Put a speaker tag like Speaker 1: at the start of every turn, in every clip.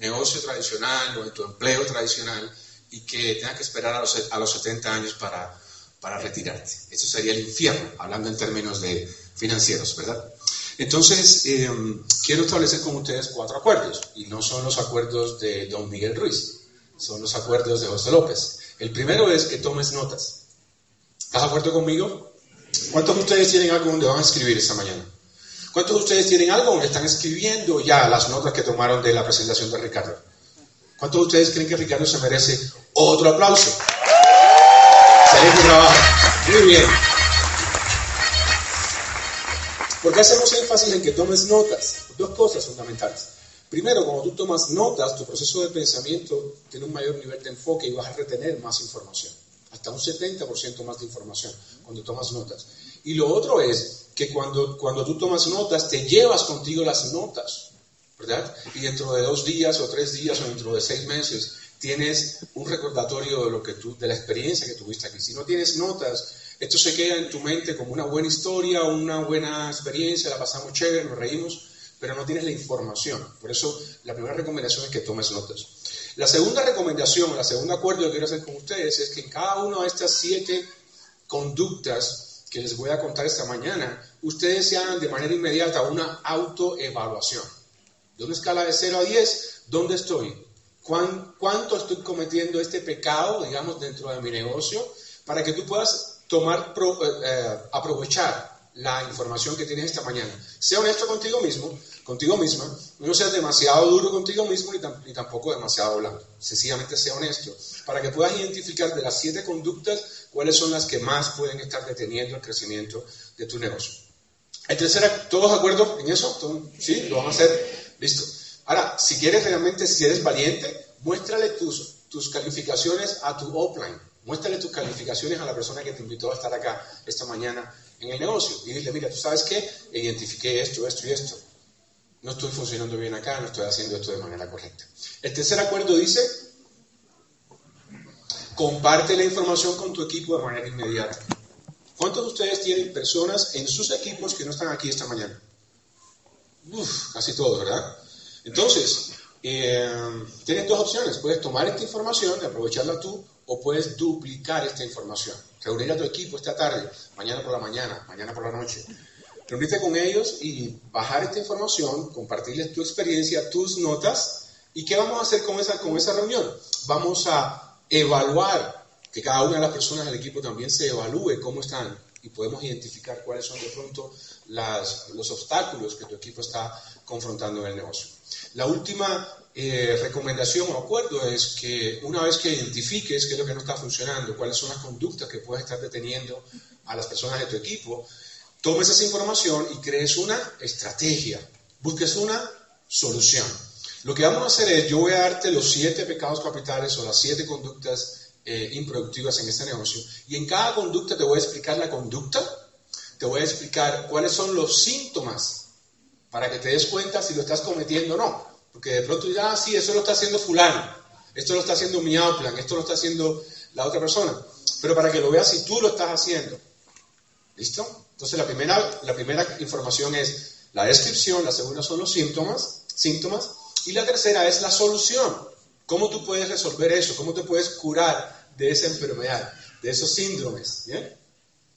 Speaker 1: negocio tradicional o en tu empleo tradicional y que tengas que esperar a los, a los 70 años para, para retirarte. Eso sería el infierno, hablando en términos de financieros, ¿verdad? Entonces, em, quiero establecer con ustedes cuatro acuerdos, y no son los acuerdos de don Miguel Ruiz, son los acuerdos de José López. El primero es que tomes notas. ¿Estás de acuerdo conmigo? ¿Cuántos de ustedes tienen algo donde van a escribir esta mañana? ¿Cuántos de ustedes tienen algo están escribiendo ya las notas que tomaron de la presentación de Ricardo? ¿Cuántos de ustedes creen que Ricardo se merece otro aplauso? Excelente trabajo. Muy bien. ¿Por qué hacemos énfasis en que tomes notas? Dos cosas fundamentales. Primero, cuando tú tomas notas, tu proceso de pensamiento tiene un mayor nivel de enfoque y vas a retener más información. Hasta un 70% más de información cuando tomas notas. Y lo otro es que cuando, cuando tú tomas notas, te llevas contigo las notas, ¿verdad? Y dentro de dos días o tres días o dentro de seis meses tienes un recordatorio de lo que tú, de la experiencia que tuviste aquí. Si no tienes notas, esto se queda en tu mente como una buena historia, una buena experiencia, la pasamos chévere, nos reímos, pero no tienes la información. Por eso la primera recomendación es que tomes notas. La segunda recomendación, la segunda acuerdo que quiero hacer con ustedes es que en cada una de estas siete conductas que les voy a contar esta mañana, ustedes se hagan de manera inmediata una autoevaluación. De una escala de 0 a 10, ¿dónde estoy? ¿Cuánto estoy cometiendo este pecado, digamos, dentro de mi negocio? Para que tú puedas tomar, eh, eh, aprovechar la información que tienes esta mañana. Sea honesto contigo mismo, contigo misma, no seas demasiado duro contigo mismo ni, tampoco demasiado blando. Sencillamente sea honesto, para que puedas identificar de las siete conductas cuáles son las que más pueden estar deteniendo el crecimiento de tu negocio. El tercero, ¿todos de acuerdo en eso? ¿Sí? ¿Lo vamos a hacer? Listo. Ahora, si quieres realmente, si eres valiente, muéstrale tus, tus calificaciones a tu offline. Muéstrale tus calificaciones a la persona que te invitó a estar acá esta mañana en el negocio. Y dile, mira, tú sabes qué, identifiqué esto, esto y esto. No estoy funcionando bien acá, no estoy haciendo esto de manera correcta. El tercer acuerdo dice, comparte la información con tu equipo de manera inmediata. ¿Cuántos de ustedes tienen personas en sus equipos que no están aquí esta mañana? Uf, casi todos, ¿verdad? Entonces, eh, tienes dos opciones. Puedes tomar esta información y aprovecharla tú o puedes duplicar esta información. Reunir a tu equipo esta tarde, mañana por la mañana, mañana por la noche. Reunirte con ellos y bajar esta información, compartirles tu experiencia, tus notas. ¿Y qué vamos a hacer con esa, con esa reunión? Vamos a evaluar que cada una de las personas del equipo también se evalúe cómo están y podemos identificar cuáles son de pronto los obstáculos que tu equipo está confrontando en el negocio. La última eh, recomendación o acuerdo es que una vez que identifiques qué es lo que no está funcionando, cuáles son las conductas que puedes estar deteniendo a las personas de tu equipo, tomes esa información y crees una estrategia, busques una solución. Lo que vamos a hacer es, yo voy a darte los siete pecados capitales o las siete conductas eh, improductivas en este negocio. Y en cada conducta te voy a explicar la conducta, te voy a explicar cuáles son los síntomas para que te des cuenta si lo estás cometiendo o no. Porque de pronto ya, ah, sí, eso lo está haciendo fulano, esto lo está haciendo mi outplan, esto lo está haciendo la otra persona. Pero para que lo veas si tú lo estás haciendo. ¿Listo? Entonces la primera, la primera información es la descripción, la segunda son los síntomas, síntomas, y la tercera es la solución. ¿Cómo tú puedes resolver eso? ¿Cómo te puedes curar de esa enfermedad, de esos síndromes?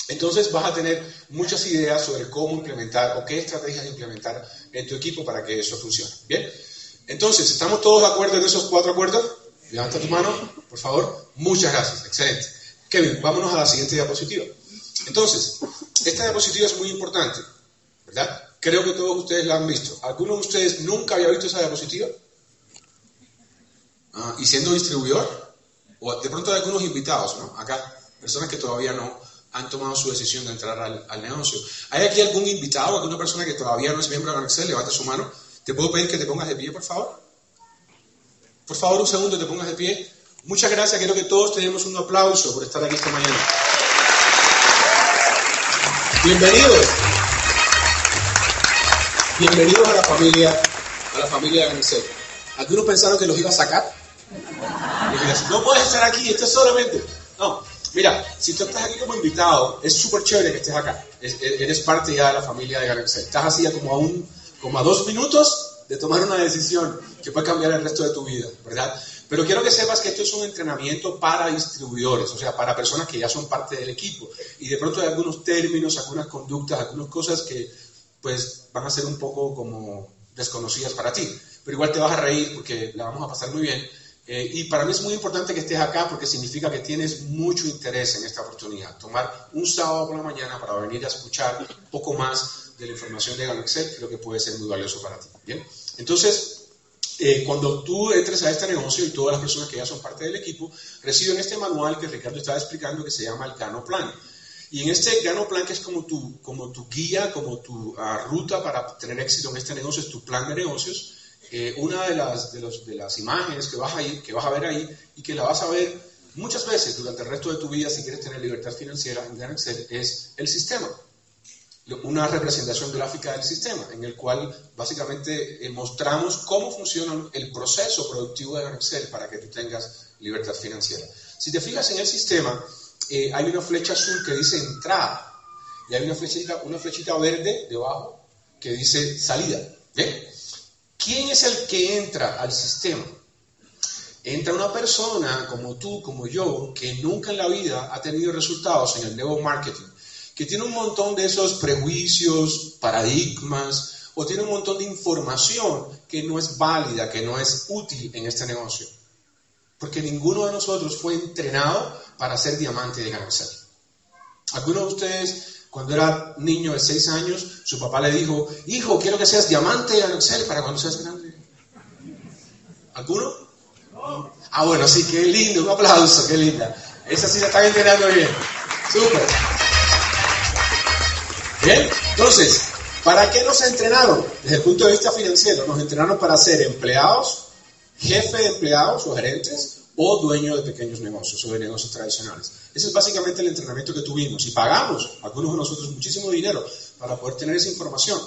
Speaker 1: Entonces vas a tener muchas ideas sobre cómo implementar o qué estrategias implementar en tu equipo para que eso funcione. Bien, entonces, ¿estamos todos de acuerdo en esos cuatro acuerdos? Levanta tu mano, por favor. Muchas gracias, excelente. Kevin, vámonos a la siguiente diapositiva. Entonces, esta diapositiva es muy importante, ¿verdad? Creo que todos ustedes la han visto. ¿Alguno de ustedes nunca había visto esa diapositiva? Ah, y siendo distribuidor, o de pronto hay algunos invitados, ¿no? Acá, personas que todavía no han tomado su decisión de entrar al, negocio. ¿Hay aquí algún invitado, alguna persona que todavía no es miembro de Excel? Levanta su mano. ¿Te puedo pedir que te pongas de pie, por favor? Por favor, un segundo, te pongas de pie. Muchas gracias, quiero que todos tenemos un aplauso por estar aquí esta mañana. Bienvenidos. Bienvenidos a la familia, a la familia de Ganicel. Algunos pensaron que los iba a sacar. no puedes estar aquí, esto es solamente. No, mira, si tú estás aquí como invitado, es súper chévere que estés acá. eres parte ya de la familia de Ganicel. Estás así como a, un, como a dos minutos de tomar una decisión que puede cambiar el resto de tu vida, ¿verdad? Pero quiero que sepas que esto es un entrenamiento para distribuidores, o sea, para personas que ya son parte del equipo. Y de pronto hay algunos términos, algunas conductas, algunas cosas que pues van a ser un poco como desconocidas para ti. Pero igual te vas a reír porque la vamos a pasar muy bien. Eh, y para mí es muy importante que estés acá porque significa que tienes mucho interés en esta oportunidad. Tomar un sábado por la mañana para venir a escuchar un poco más de la información de Galaxet creo que puede ser muy valioso para ti. Bien, entonces eh, cuando tú entres a este negocio y todas las personas que ya son parte del equipo reciben este manual que Ricardo estaba explicando que se llama el Gano Plan. Y en este Gano Plan, que es como tu, como tu guía, como tu ah, ruta para tener éxito en este negocio, es tu plan de negocios, eh, una de las, de, los, de las imágenes que vas, a ir, que vas a ver ahí y que la vas a ver muchas veces durante el resto de tu vida si quieres tener libertad financiera en Excel es el sistema una representación gráfica del sistema, en el cual básicamente eh, mostramos cómo funciona el proceso productivo de Excel para que tú tengas libertad financiera. Si te fijas en el sistema, eh, hay una flecha azul que dice entrada y hay una flechita, una flechita verde debajo que dice salida. ¿Quién es el que entra al sistema? Entra una persona como tú, como yo, que nunca en la vida ha tenido resultados en el nuevo marketing que tiene un montón de esos prejuicios, paradigmas, o tiene un montón de información que no es válida, que no es útil en este negocio. Porque ninguno de nosotros fue entrenado para ser diamante de Ganancel. Algunos de ustedes, cuando era niño de 6 años, su papá le dijo, hijo, quiero que seas diamante de Ganancel para cuando seas grande. ¿Alguno? Ah, bueno, sí, qué lindo, un aplauso, qué linda. Esa sí la están entrenando bien. Súper. Bien, entonces, ¿para qué nos entrenaron? Desde el punto de vista financiero, nos entrenaron para ser empleados, jefe de empleados o gerentes o dueños de pequeños negocios o de negocios tradicionales. Ese es básicamente el entrenamiento que tuvimos y pagamos, algunos de nosotros, muchísimo dinero para poder tener esa información.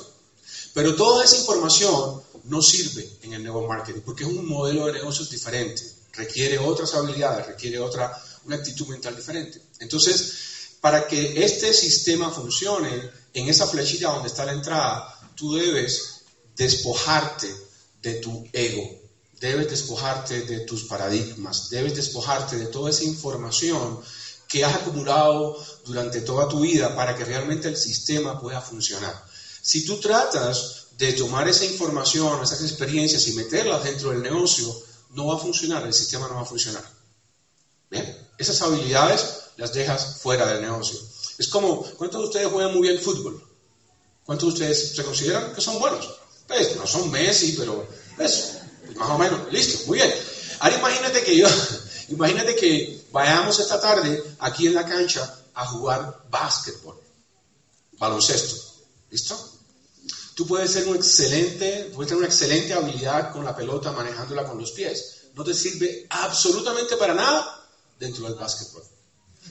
Speaker 1: Pero toda esa información no sirve en el nuevo marketing porque es un modelo de negocios diferente, requiere otras habilidades, requiere otra, una actitud mental diferente. Entonces, para que este sistema funcione, en esa flechita donde está la entrada, tú debes despojarte de tu ego, debes despojarte de tus paradigmas, debes despojarte de toda esa información que has acumulado durante toda tu vida para que realmente el sistema pueda funcionar. Si tú tratas de tomar esa información, esas experiencias y meterlas dentro del negocio, no va a funcionar, el sistema no va a funcionar. ¿Bien? Esas habilidades las dejas fuera del negocio. Es como, ¿cuántos de ustedes juegan muy bien fútbol? ¿Cuántos de ustedes se consideran que son buenos? Pues no son Messi, pero eso, pues, más o menos, listo, muy bien. Ahora imagínate que yo, imagínate que vayamos esta tarde aquí en la cancha a jugar básquetbol, baloncesto, ¿listo? Tú puedes ser un excelente, puedes tener una excelente habilidad con la pelota manejándola con los pies. No te sirve absolutamente para nada dentro del básquetbol.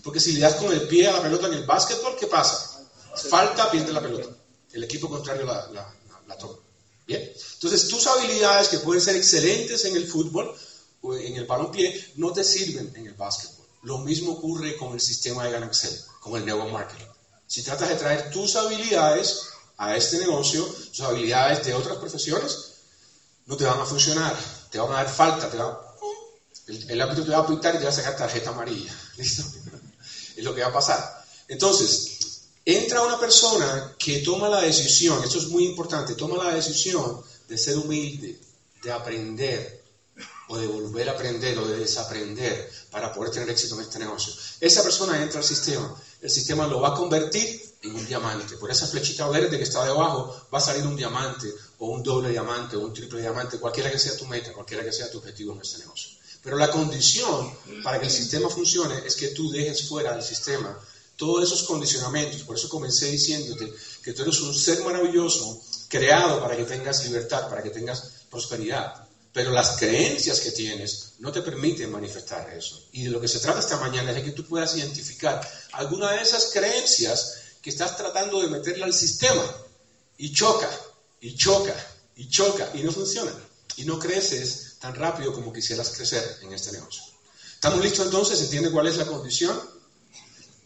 Speaker 1: Porque si le das con el pie a la pelota en el básquetbol, ¿qué pasa? Falta, pierde la pelota. El equipo contrario la, toma. Bien. Entonces, tus habilidades que pueden ser excelentes en el fútbol o en el balonpié no te sirven en el básquetbol. Lo mismo ocurre con el sistema de Ganaxel, con el nuevo marketing. Si tratas de traer tus habilidades a este negocio, tus habilidades de otras profesiones, no te van a funcionar, te van a dar falta, te el, el ámbito te va a apuntar y te va a sacar tarjeta amarilla. ¿Listo? es lo que va a pasar. Entonces, entra una persona que toma la decisión, esto es muy importante, toma la decisión de ser humilde, de aprender, o de volver a aprender, o de desaprender, para poder tener éxito en este negocio. Esa persona entra al sistema, el sistema lo va a convertir en un diamante. Por esa flechita verde que está debajo va a salir un diamante, o un doble diamante, o un triple diamante, cualquiera que sea tu meta, cualquiera que sea tu objetivo en este negocio. Pero la condición para que el sistema funcione es que tú dejes fuera del sistema todos esos condicionamientos. Por eso comencé diciéndote que tú eres un ser maravilloso, creado para que tengas libertad, para que tengas prosperidad. Pero las creencias que tienes no te permiten manifestar eso. Y de lo que se trata esta mañana es de que tú puedas identificar alguna de esas creencias que estás tratando de meterle al sistema y choca, y choca, y choca, y no funciona. Y no creces tan rápido como quisieras crecer en este negocio. ¿Estamos listos entonces? ¿Entiende cuál es la condición?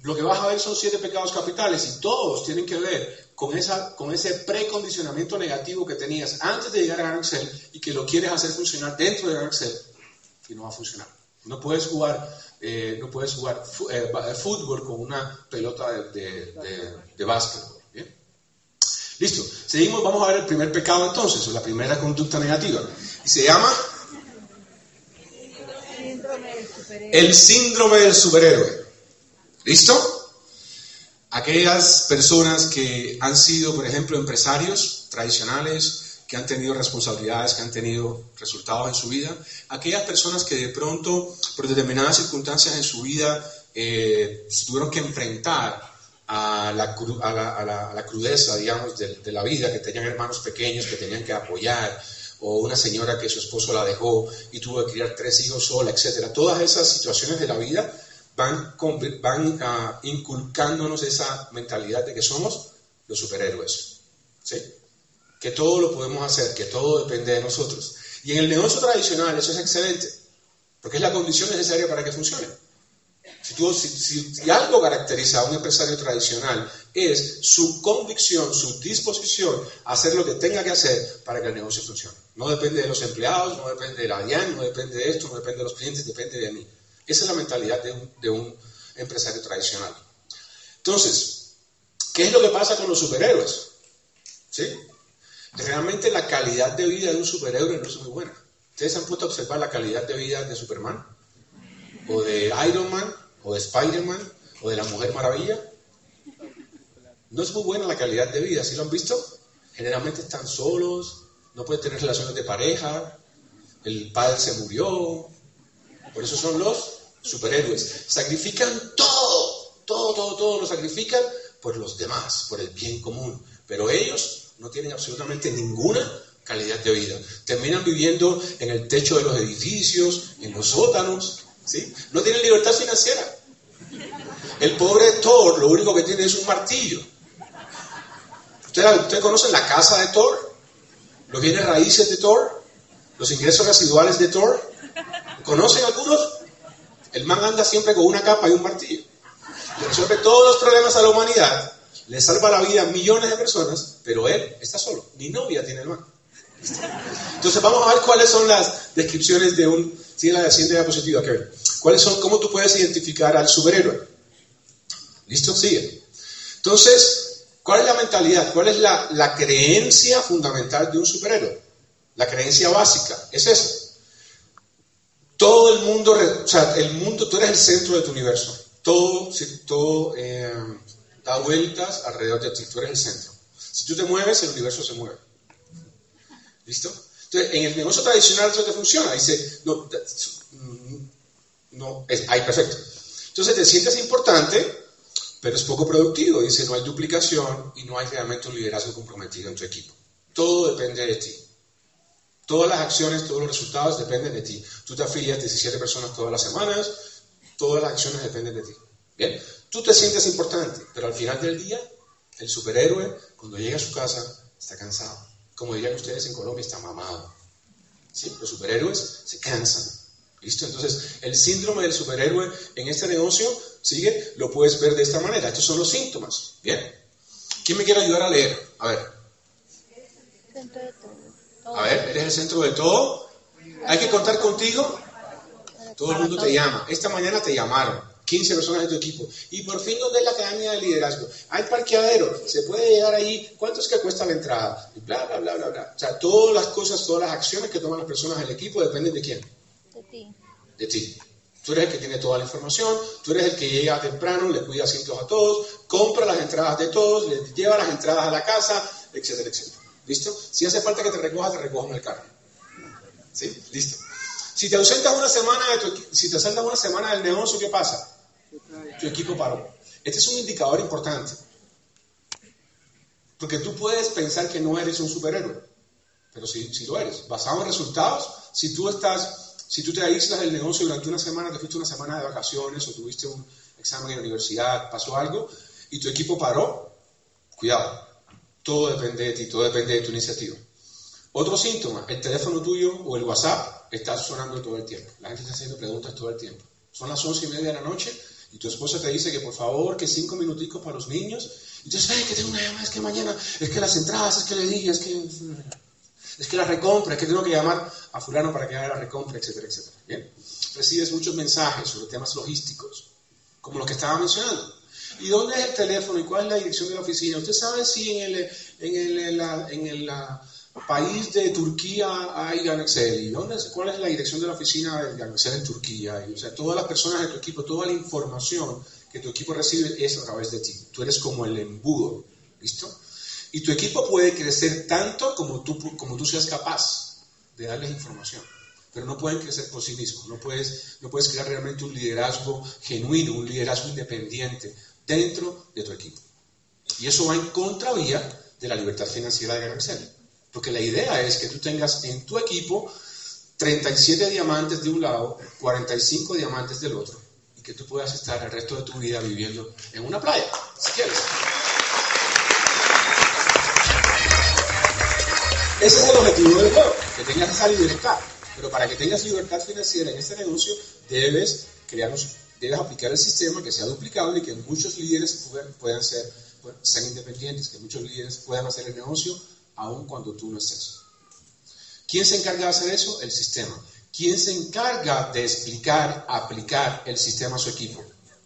Speaker 1: Lo que vas a ver son siete pecados capitales y todos tienen que ver con, esa, con ese precondicionamiento negativo que tenías antes de llegar a Excel y que lo quieres hacer funcionar dentro de Excel y no va a funcionar. No puedes jugar, eh, no puedes jugar eh, fútbol con una pelota de, de, básquetbol. Listo, seguimos, vamos a ver el primer pecado entonces, o la primera conducta negativa. Y se llama el síndrome del superhéroe. ¿Listo? Aquellas personas que han sido, por ejemplo, empresarios tradicionales, que han tenido responsabilidades, que han tenido resultados en su vida, aquellas personas que de pronto, por determinadas circunstancias en su vida, eh, tuvieron que enfrentar a la, crudeza, digamos, de, la vida, que tenían hermanos pequeños que tenían que apoyar, o una señora que su esposo la dejó y tuvo que criar tres hijos sola, etc. Todas esas situaciones de la vida van, van uh, inculcándonos esa mentalidad de que somos los superhéroes. ¿sí? Que todo lo podemos hacer, que todo depende de nosotros. Y en el negocio tradicional eso es excelente, porque es la condición necesaria para que funcione. Si, algo caracteriza a un empresario tradicional es su convicción, su disposición a hacer lo que tenga que hacer para que el negocio funcione. No depende de los empleados, no depende de la DIAN, no depende de esto, no depende de los clientes, depende de mí. Esa es la mentalidad de un, de un empresario tradicional. Entonces, ¿qué es lo que pasa con los superhéroes? ¿Sí? Realmente la calidad de vida de un superhéroe no es muy buena. ¿Ustedes han puesto a observar la calidad de vida de Superman? ¿O de Iron Man? o de Spider-Man o de la Mujer Maravilla. No es muy buena la calidad de vida, ¿sí lo han visto? Generalmente están solos, no pueden tener relaciones de pareja, el padre se murió, por eso son los superhéroes. Sacrifican todo, todo, todo, todo lo sacrifican por los demás, por el bien común, pero ellos no tienen absolutamente ninguna calidad de vida. Terminan viviendo en el techo de los edificios, en los sótanos, ¿sí? No tienen libertad financiera. El pobre Thor lo único que tiene es un martillo. ¿Ustedes, conocen la casa de Thor? ¿Los bienes raíces de Thor? ¿Los ingresos residuales de Thor? ¿Conocen algunos? El man anda siempre con una capa y un martillo. Le resuelve todos los problemas a la humanidad, le salva la vida a millones de personas, pero él está solo. Ni novia tiene el man. Entonces vamos a ver cuáles son las descripciones de un... Sigue la siguiente diapositiva, Kevin. ¿Cuáles son, cómo tú puedes identificar al superhéroe? ¿Listo? Sigue. Entonces, ¿cuál es la mentalidad? ¿Cuál es la, la creencia fundamental de un superhéroe? La creencia básica es esa. Todo el mundo, o sea, el mundo, tú eres el centro de tu universo. Todo, todo eh, da vueltas alrededor de ti, tú eres el centro. Si tú te mueves, el universo se mueve. ¿Listo? Entonces, en el negocio tradicional eso te funciona. Dice, no, no, es, ay, perfecto. Entonces te sientes importante, pero es poco productivo. Dice, no hay duplicación y no hay realmente un liderazgo comprometido en tu equipo. Todo depende de ti. Todas las acciones, todos los resultados dependen de ti. Tú te afilias 17 personas todas las semanas, todas las acciones dependen de ti. Bien, tú te sientes importante, pero al final del día, el superhéroe, cuando llega a su casa, está cansado. Como dirían ustedes en Colombia, está mamado. ¿Sí? Los superhéroes se cansan. ¿Listo? Entonces, el síndrome del superhéroe en este negocio, sigue, lo puedes ver de esta manera. Estos son los síntomas. Bien. ¿Quién me quiere ayudar a leer? A ver. A ver, ¿eres el centro de todo? ¿Hay que contar contigo? Todo el mundo te llama. Esta mañana te llamaron. 15 personas de tu equipo. Y por fin, ¿dónde es la academia de liderazgo? Hay parqueadero, se puede llegar ahí, ¿cuánto es que cuesta la entrada? Y bla, bla, bla, bla, bla. O sea, todas las cosas, todas las acciones que toman las personas del equipo dependen de quién?
Speaker 2: De ti.
Speaker 1: De ti. Tú eres el que tiene toda la información, tú eres el que llega temprano, le cuida asientos a todos, compra las entradas de todos, le lleva las entradas a la casa, etcétera, etcétera. ¿Listo? Si hace falta que te recoja, te recojan el carro. ¿Sí? Listo. Si te ausentas una semana de tu, si te ausentas una semana del negocio, ¿qué pasa? tu equipo paró. Este es un indicador importante. Porque tú puedes pensar que no eres un superhéroe. pero si lo eres, basado en resultados, si tú estás, si tú te aíslas del negocio durante una semana, te fuiste una semana de vacaciones o tuviste un examen en la universidad, pasó algo y tu equipo paró, cuidado, todo depende de ti, todo depende de tu iniciativa. Otro síntoma, el teléfono tuyo o el WhatsApp está sonando todo el tiempo. La gente está haciendo preguntas todo el tiempo. Son las once y media de la noche y tu esposa te dice que por favor, que cinco minuticos para los niños. Y tú dices, que tengo una llamada, es que mañana, es que las entradas, es que le dije, es que, es que la recompra, es que tengo que llamar a fulano para que haga la recompra, etcétera, etcétera. Bien. Recibes muchos mensajes sobre temas logísticos, como los que estaba mencionando. ¿Y dónde es el teléfono y cuál es la dirección de la oficina? ¿Usted sabe si en el, en el, en el, la, país de Turquía hay Ganexel? ¿Y dónde, cuál es la dirección de la oficina de Ganexel en Turquía? Y, o sea, todas las personas de tu equipo, toda la información que tu equipo recibe es a través de ti. Tú eres como el embudo, ¿listo? Y tu equipo puede crecer tanto como tú, como tú seas capaz de darles información. Pero no pueden crecer por sí mismos. No puedes, no puedes crear realmente un liderazgo genuino, un liderazgo independiente dentro de tu equipo. Y eso va en contravía de la libertad financiera de Ganexel. Porque la idea es que tú tengas en tu equipo 37 diamantes de un lado, 45 diamantes del otro, y que tú puedas estar el resto de tu vida viviendo en una playa, si quieres. Ese es el objetivo del juego, que tengas esa libertad. Pero para que tengas libertad financiera en este negocio, debes, debes aplicar el sistema que sea duplicable y que muchos líderes puedan, ser, sean independientes, que muchos líderes puedan hacer el negocio aun cuando tú no estés. ¿Quién se encarga de hacer eso? El sistema. ¿Quién se encarga de explicar, aplicar el sistema a su equipo?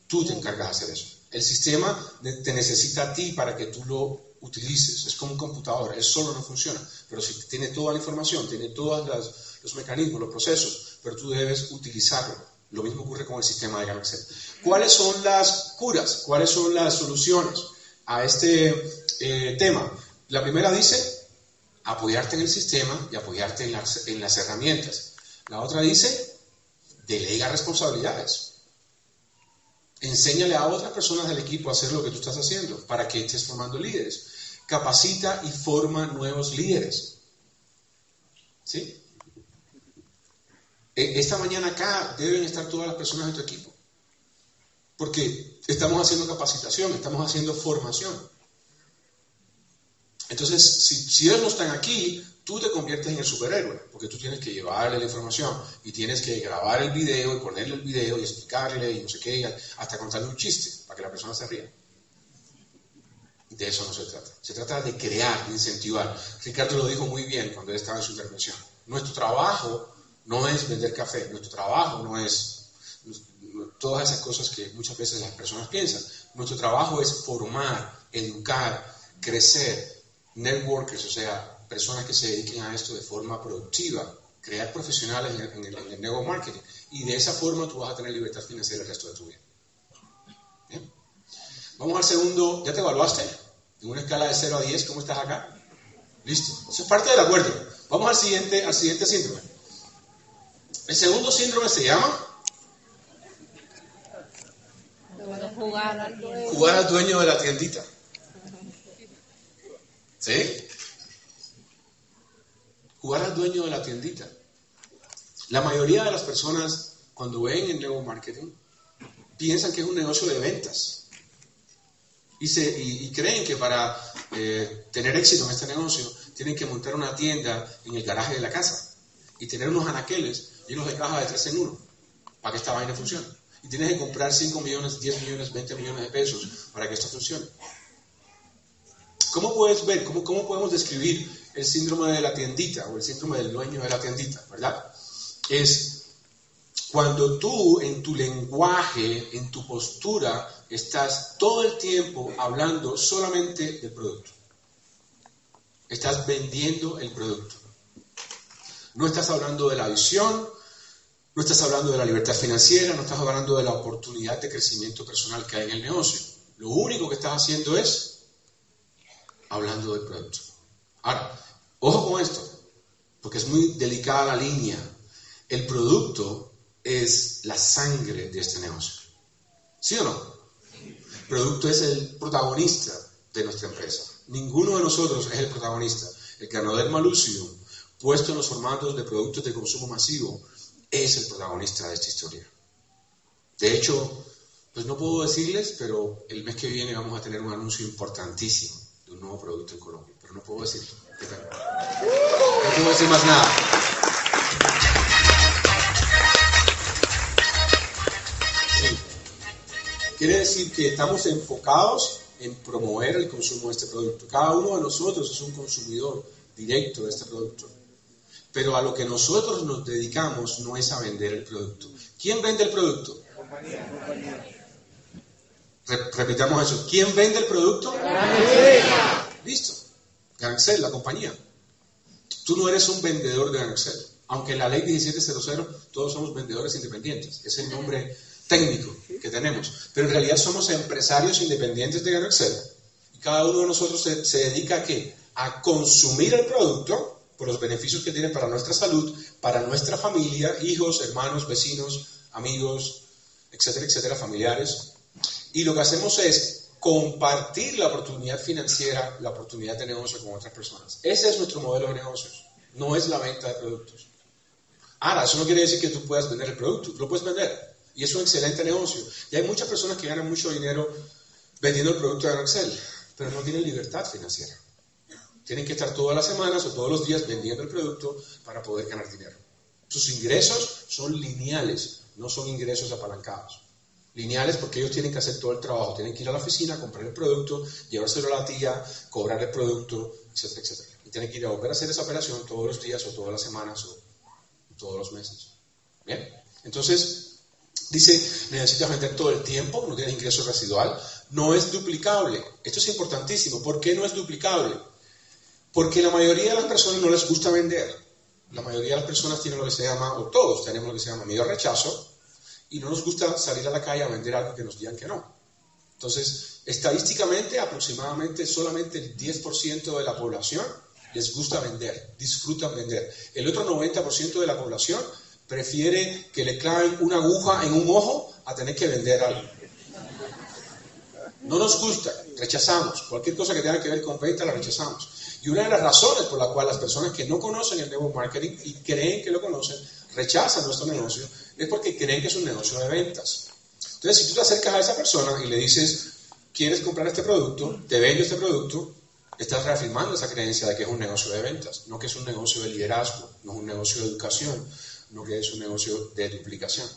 Speaker 1: Tú te encargas de hacer eso. El sistema te necesita a ti para que tú lo utilices. Es como un computador, él solo no funciona. Pero si tiene toda la información, tiene todos los mecanismos, los procesos, pero tú debes utilizarlo. Lo mismo ocurre con el sistema de Galaxy. ¿Cuáles son las curas? ¿Cuáles son las soluciones a este eh, tema? La primera dice, apoyarte en el sistema y apoyarte en las, en las herramientas. La otra dice, delega responsabilidades. Enséñale a otras personas del equipo a hacer lo que tú estás haciendo para que estés formando líderes. Capacita y forma nuevos líderes. ¿Sí? E, esta mañana acá deben estar todas las personas de tu equipo. Porque estamos haciendo capacitación, estamos haciendo formación. Entonces, si, ellos no están aquí, tú te conviertes en el superhéroe, porque tú tienes que llevarle la información y tienes que grabar el video y ponerle el video y explicarle y no sé qué, hasta contarle un chiste para que la persona se ría. De eso no se trata. Se trata de crear, de incentivar. Ricardo lo dijo muy bien cuando él estaba en su intervención. Nuestro trabajo no es vender café, nuestro trabajo no es todas esas cosas que muchas veces las personas piensan. Nuestro trabajo es formar, educar, crecer, networkers, o sea, personas que se dediquen a esto de forma productiva, crear profesionales en el, en marketing. Y de esa forma tú vas a tener libertad financiera el resto de tu vida. Vamos al segundo. ¿Ya te evaluaste? En una escala de 0 a 10, ¿cómo estás acá? Listo. Eso es parte del acuerdo. Vamos al siguiente, al siguiente síndrome. El segundo síndrome se llama
Speaker 2: jugar al dueño.
Speaker 1: De la tiendita. ¿Sí? Jugar al dueño de la tiendita. La mayoría de las personas, cuando ven el nuevo marketing, piensan que es un negocio de ventas. Y, se, y, creen que para eh, tener éxito en este negocio tienen que montar una tienda en el garaje de la casa y tener unos anaqueles llenos de cajas de tres en uno para que esta vaina funcione. Y tienes que comprar 5 millones, 10 millones, 20 millones de pesos para que esto funcione. ¿Cómo puedes ver, cómo, cómo podemos describir el síndrome de la tiendita o el síndrome del dueño de la tiendita, verdad? Es cuando tú en tu lenguaje, en tu postura, estás todo el tiempo hablando solamente del producto. Estás vendiendo el producto. No estás hablando de la visión, no estás hablando de la libertad financiera, no estás hablando de la oportunidad de crecimiento personal que hay en el negocio. Lo único que estás haciendo es hablando del producto. Ahora, ojo con esto, porque es muy delicada la línea. El producto es la sangre de este negocio. ¿Sí o no? El producto es el protagonista de nuestra empresa. Ninguno de nosotros es el protagonista. El ganador Malusium puesto en los formatos de productos de consumo masivo, es el protagonista de esta historia. De hecho, pues no puedo decirles, pero el mes que viene vamos a tener un anuncio importantísimo de un nuevo producto en Colombia, pero no puedo decirlo. No puedo decir más nada. Quiere decir que estamos enfocados en promover el consumo de este producto. Cada uno de nosotros es un consumidor directo de este producto. Pero a lo que nosotros nos dedicamos no es a vender el producto. ¿Quién vende el producto? repitamos eso. ¿Quién vende el producto? Listo. Ganaxel, la compañía. Tú no eres un vendedor de Ganaxel. Aunque en la ley 1700 todos somos vendedores independientes. Es el nombre técnico que tenemos. Pero en realidad somos empresarios independientes de Ganaxel. Y cada uno de nosotros se, se dedica a qué? A consumir el producto por los beneficios que tiene para nuestra salud, para nuestra familia, hijos, hermanos, vecinos, amigos, etcétera, etcétera, familiares. Y lo que hacemos es compartir la oportunidad financiera, la oportunidad de negocio con otras personas. Ese es nuestro modelo de negocios, no es la venta de productos. Ahora, eso no quiere decir que tú puedas vender el producto, lo puedes vender. Y es un excelente negocio. Y hay muchas personas que ganan mucho dinero vendiendo el producto de Excel, pero no tienen libertad financiera. Tienen que estar todas las semanas o todos los días vendiendo el producto para poder ganar dinero. Sus ingresos son lineales, no son ingresos apalancados. Lineales porque ellos tienen que hacer todo el trabajo, tienen que ir a la oficina, comprar el producto, llevárselo a la tía, cobrar el producto, etcétera, etcétera. Y tienen que ir a volver a hacer esa operación todos los días o todas las semanas o todos los meses. Bien, entonces dice, necesitas vender todo el tiempo, no tienes ingreso residual, no es duplicable. Esto es importantísimo. ¿Por qué no es duplicable? Porque la mayoría de las personas no les gusta vender. La mayoría de las personas tienen lo que se llama, o todos tenemos lo que se llama miedo al rechazo, y no nos gusta salir a la calle a vender algo que nos digan que no. Entonces, estadísticamente, aproximadamente solamente el 10% de la población les gusta vender, disfrutan vender. El otro 90% de la población prefiere que le claven una aguja en un ojo a tener que vender algo. No nos gusta, rechazamos. Cualquier cosa que tenga que ver con venta la rechazamos. Y una de las razones por la cual las personas que no conocen el nuevo marketing y creen que lo conocen, rechazan nuestro negocio, es porque creen que es un negocio de ventas. Entonces, si tú te acercas a esa persona y le dices, quieres comprar este producto, te vendo este producto, estás reafirmando esa creencia de que es un negocio de ventas, no que es un negocio de liderazgo, no es un negocio de educación, no que es un negocio de duplicación.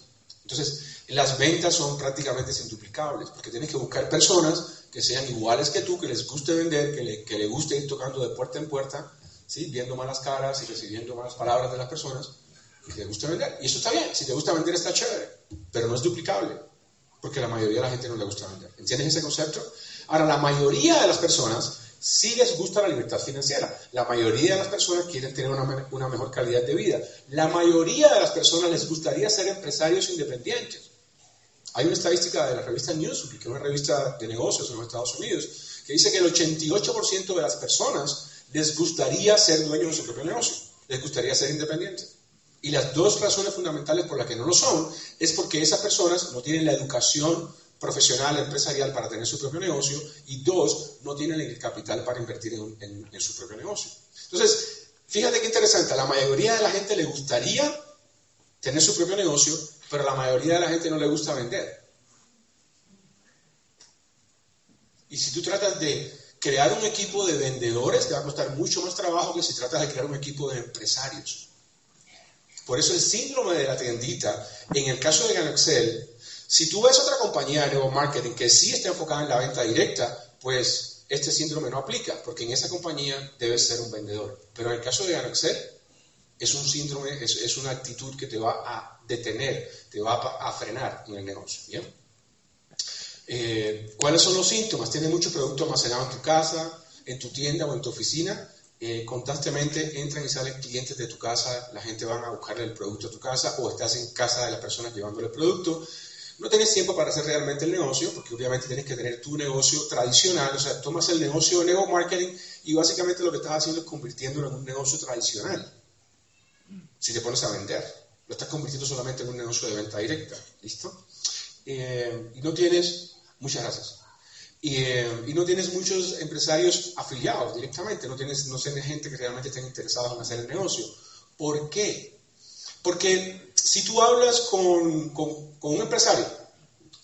Speaker 1: Entonces, las ventas son prácticamente induplicables, porque tienes que buscar personas que sean iguales que tú, que les guste vender, que le, que le guste ir tocando de puerta en puerta, ¿sí? viendo malas caras y recibiendo malas palabras de las personas, y que les guste vender. Y eso está bien, si te gusta vender está chévere, pero no es duplicable, porque la mayoría de la gente no le gusta vender. ¿Entiendes ese concepto? Ahora, la mayoría de las personas sí les gusta la libertad financiera. La mayoría de las personas quieren tener una, una, mejor calidad de vida. La mayoría de las personas les gustaría ser empresarios independientes. Hay una estadística de la revista Newsweek, que es una revista de negocios en los Estados Unidos, que dice que el 88% de las personas les gustaría ser dueños de su propio negocio, les gustaría ser independientes. Y las dos razones fundamentales por las que no lo son es porque esas personas no tienen la educación profesional, empresarial para tener su propio negocio y dos, no tienen el capital para invertir en, su propio negocio. Entonces, fíjate qué interesante, a la mayoría de la gente le gustaría tener su propio negocio, pero la mayoría de la gente no le gusta vender. Y si tú tratas de crear un equipo de vendedores, te va a costar mucho más trabajo que si tratas de crear un equipo de empresarios. Por eso el síndrome de la tiendita, en el caso de Ganaxel, si tú ves otra compañía de nuevo marketing que sí está enfocada en la venta directa, pues este síndrome no aplica, porque en esa compañía debes ser un vendedor. Pero en el caso de Ganaxel, es un síndrome, es, una actitud que te va a detener, te va a, frenar en el negocio. ¿bien? Eh, ¿Cuáles son los síntomas? Tienes mucho producto almacenado en tu casa, en tu tienda o en tu oficina. Eh, constantemente entran y salen clientes de tu casa, la gente va a buscarle el producto a tu casa o estás en casa de las personas llevándole el producto. No tienes tiempo para hacer realmente el negocio, porque obviamente tienes que tener tu negocio tradicional, o sea, tomas el negocio de nuevo marketing y básicamente lo que estás haciendo es convirtiéndolo en un negocio tradicional si te pones a vender. Lo estás convirtiendo solamente en un negocio de venta directa. ¿Listo? Eh, y no tienes, muchas gracias. y, eh, y no tienes muchos empresarios afiliados directamente, no tienes, no tienes gente que realmente estén interesados en hacer el negocio. ¿Por qué? Porque si tú hablas con, con, un empresario,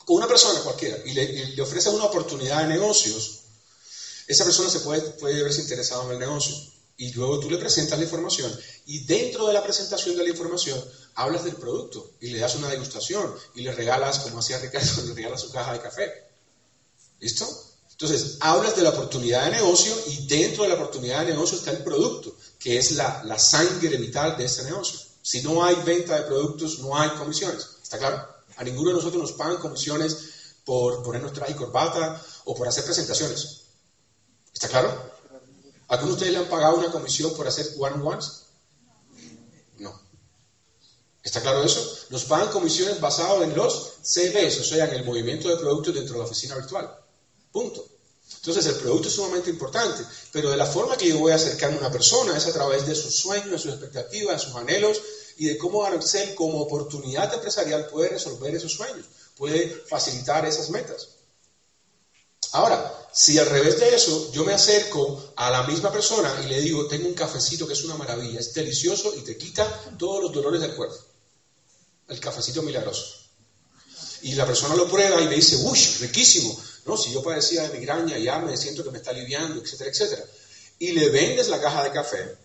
Speaker 1: con una persona cualquiera, y le, y ofreces una oportunidad de negocios, esa persona se puede, puede verse interesado en el negocio. Y luego tú le presentas la información y dentro de la presentación de la información hablas del producto y le das una degustación y le regalas, como hacía Ricardo, le regalas su caja de café. ¿Listo? Entonces, hablas de la oportunidad de negocio y dentro de la oportunidad de negocio está el producto, que es la, la sangre vital de ese negocio. Si no hay venta de productos, no hay comisiones. ¿Está claro? A ninguno de nosotros nos pagan comisiones por ponernos traje y corbata o por hacer presentaciones. ¿Está claro? ¿Algunos de ustedes le han pagado una comisión por hacer one-on-ones? ¿Está claro eso? Nos pagan comisiones basadas en los CVs, o sea, en el movimiento de productos dentro de la oficina virtual. Punto. Entonces el producto es sumamente importante, pero de la forma que yo voy a acercarme a una persona es a través de sus sueños, de sus expectativas, de sus anhelos y de cómo Arancel como oportunidad empresarial puede resolver esos sueños, puede facilitar esas metas. Ahora, si al revés de eso yo me acerco a la misma persona y le digo, tengo un cafecito que es una maravilla, es delicioso y te quita todos los dolores del cuerpo, el cafecito milagroso. Y la persona lo prueba y me dice, uy, riquísimo, ¿no? Si yo padecía de migraña, ya me siento que me está aliviando, etcétera, etcétera. Y le vendes la caja de café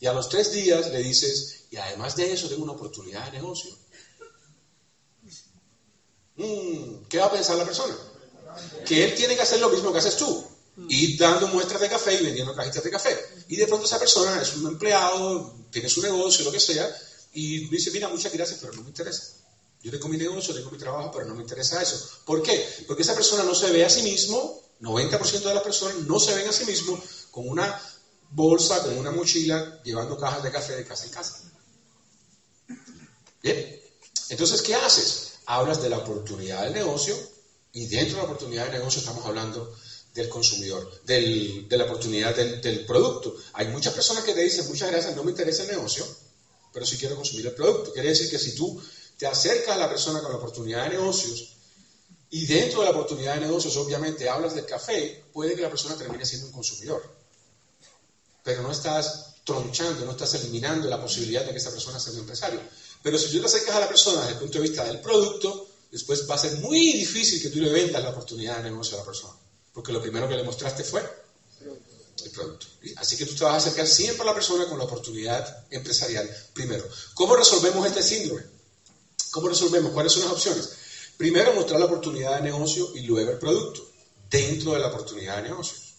Speaker 1: y a los tres días le dices, y además de eso tengo una oportunidad de negocio. Mm, ¿Qué va a pensar la persona? Que él tiene que hacer lo mismo que haces tú. Ir dando muestras de café y vendiendo cajitas de café. Y de pronto esa persona es un empleado, tiene su negocio, lo que sea, y dice, mira, muchas gracias, pero no me interesa. Yo tengo mi negocio, tengo mi trabajo, pero no me interesa eso. ¿Por qué? Porque esa persona no se ve a sí mismo, 90% de las personas no se ven a sí mismo con una bolsa, con una mochila, llevando cajas de café de casa en casa. Bien, entonces, ¿qué haces? Hablas de la oportunidad del negocio y dentro de la oportunidad de negocio estamos hablando del consumidor, del, de la oportunidad del, del, producto. Hay muchas personas que te dicen, muchas gracias, no me interesa el negocio, pero sí quiero consumir el producto. Quiere decir que si tú te acercas a la persona con la oportunidad de negocios y dentro de la oportunidad de negocios obviamente hablas del café, puede que la persona termine siendo un consumidor. Pero no estás tronchando, no estás eliminando la posibilidad de que esa persona sea un empresario. Pero si tú te acercas a la persona desde el punto de vista del producto, después va a ser muy difícil que tú le vendas la oportunidad de negocio a la persona. Porque lo primero que le mostraste fue el producto. Así que tú te vas a acercar siempre a la persona con la oportunidad empresarial primero. ¿Cómo resolvemos este síndrome? ¿Cómo resolvemos? ¿Cuáles son las opciones? Primero, mostrar la oportunidad de negocio y luego el producto, dentro de la oportunidad de negocios.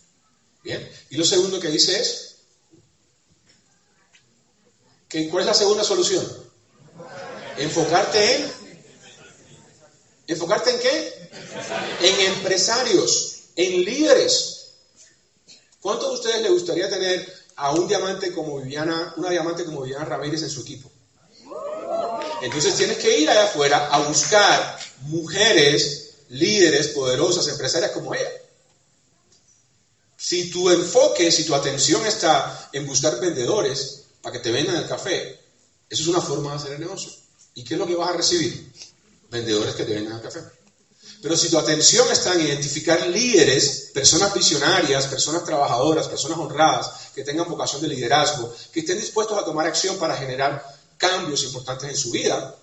Speaker 1: Bien. Y lo segundo que dice es, que, ¿cuál es la segunda solución? Enfocarte en ¿Enfocarte en qué? En empresarios, en líderes. ¿Cuántos de ustedes les gustaría tener a un diamante como Viviana, una diamante como Viviana Ramírez en su equipo? Entonces tienes que ir allá afuera a buscar mujeres, líderes, poderosas, empresarias como ella. Si tu enfoque, si tu atención está en buscar vendedores para que te vendan el café, eso es una forma de hacer el negocio. ¿Y qué es lo que vas a recibir? vendedores que te vendan el café. Pero si tu atención está en identificar líderes, personas visionarias, personas trabajadoras, personas honradas, que tengan vocación de liderazgo, que estén dispuestos a tomar acción para generar cambios importantes en su vida,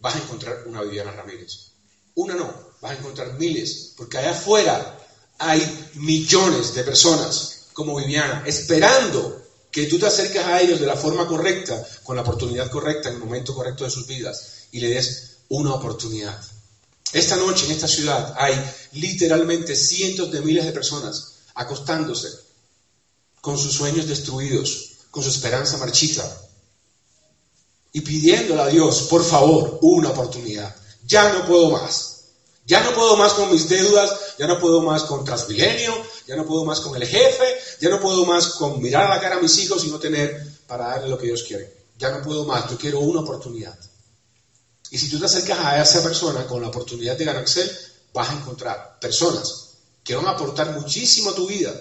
Speaker 1: vas a encontrar una Viviana Ramírez. Una no, vas a encontrar miles, porque allá afuera hay millones de personas como Viviana, esperando que tú te acerques a ellos de la forma correcta, con la oportunidad correcta, en el momento correcto de sus vidas, y le des una oportunidad. Esta noche en esta ciudad hay literalmente cientos de miles de personas acostándose con sus sueños destruidos, con su esperanza marchita y pidiéndole a Dios, por favor, una oportunidad. Ya no puedo más. Ya no puedo más con mis deudas, ya no puedo más con Transmilenio, ya no puedo más con el jefe, ya no puedo más con mirar a la cara a mis hijos y no tener para darle lo que Dios quiere. Ya no puedo más, yo quiero una oportunidad. Y si tú te acercas a esa persona con la oportunidad de ganar Excel, vas a encontrar personas que van a aportar muchísimo a tu vida,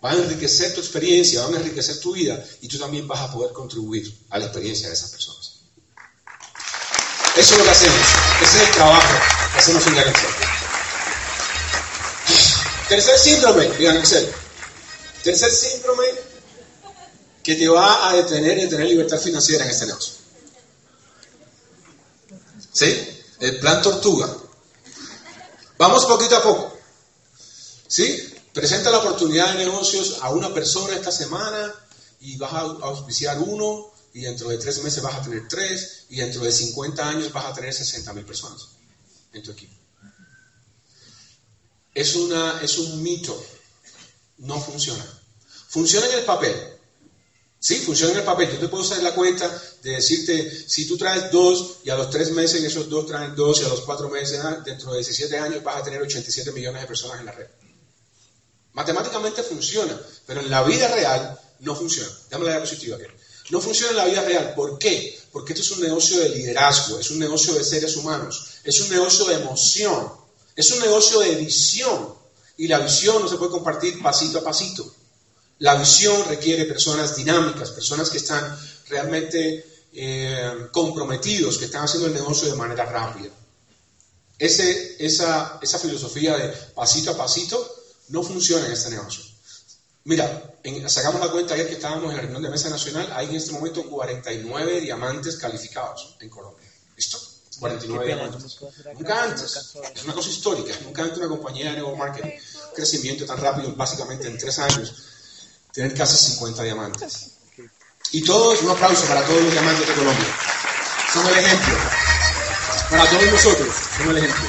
Speaker 1: van a enriquecer tu experiencia, van a enriquecer tu vida y tú también vas a poder contribuir a la experiencia de esas personas. Eso es lo que hacemos, ese es el trabajo que hacemos en Ganar Tercer síndrome, digan Excel. Tercer síndrome que te va a detener de tener libertad financiera en este negocio. ¿Sí? El plan tortuga. Vamos poquito a poco. ¿Sí? Presenta la oportunidad de negocios a una persona esta semana y vas a auspiciar uno y dentro de tres meses vas a tener tres y dentro de 50 años vas a tener 60 mil personas en tu equipo. Es, una, es un mito. No funciona. Funciona en el papel. Sí, funciona en el papel. Yo te puedo usar la cuenta de decirte, si tú traes dos y a los tres meses esos dos traen dos y a los cuatro meses, ah, dentro de 17 años vas a tener 87 millones de personas en la red. Matemáticamente funciona, pero en la vida real no funciona. Dame la diapositiva aquí. No funciona en la vida real. ¿Por qué? Porque esto es un negocio de liderazgo, es un negocio de seres humanos, es un negocio de emoción, es un negocio de visión. Y la visión no se puede compartir pasito a pasito. La visión requiere personas dinámicas, personas que están realmente eh, comprometidos, que están haciendo el negocio de manera rápida. Ese, esa, esa filosofía de pasito a pasito no funciona en este negocio. Mira, sacamos la cuenta ayer que estábamos en la reunión de Mesa Nacional, hay en este momento 49 diamantes calificados en Colombia. ¿Listo? 49 diamantes. Nunca antes. Es una cosa histórica. Nunca antes una compañía de nuevo marketing, crecimiento tan rápido, básicamente en tres años, tener casi 50 diamantes. Y todos, un aplauso para todos los diamantes de Colombia. Son el ejemplo. Para todos nosotros, son el ejemplo.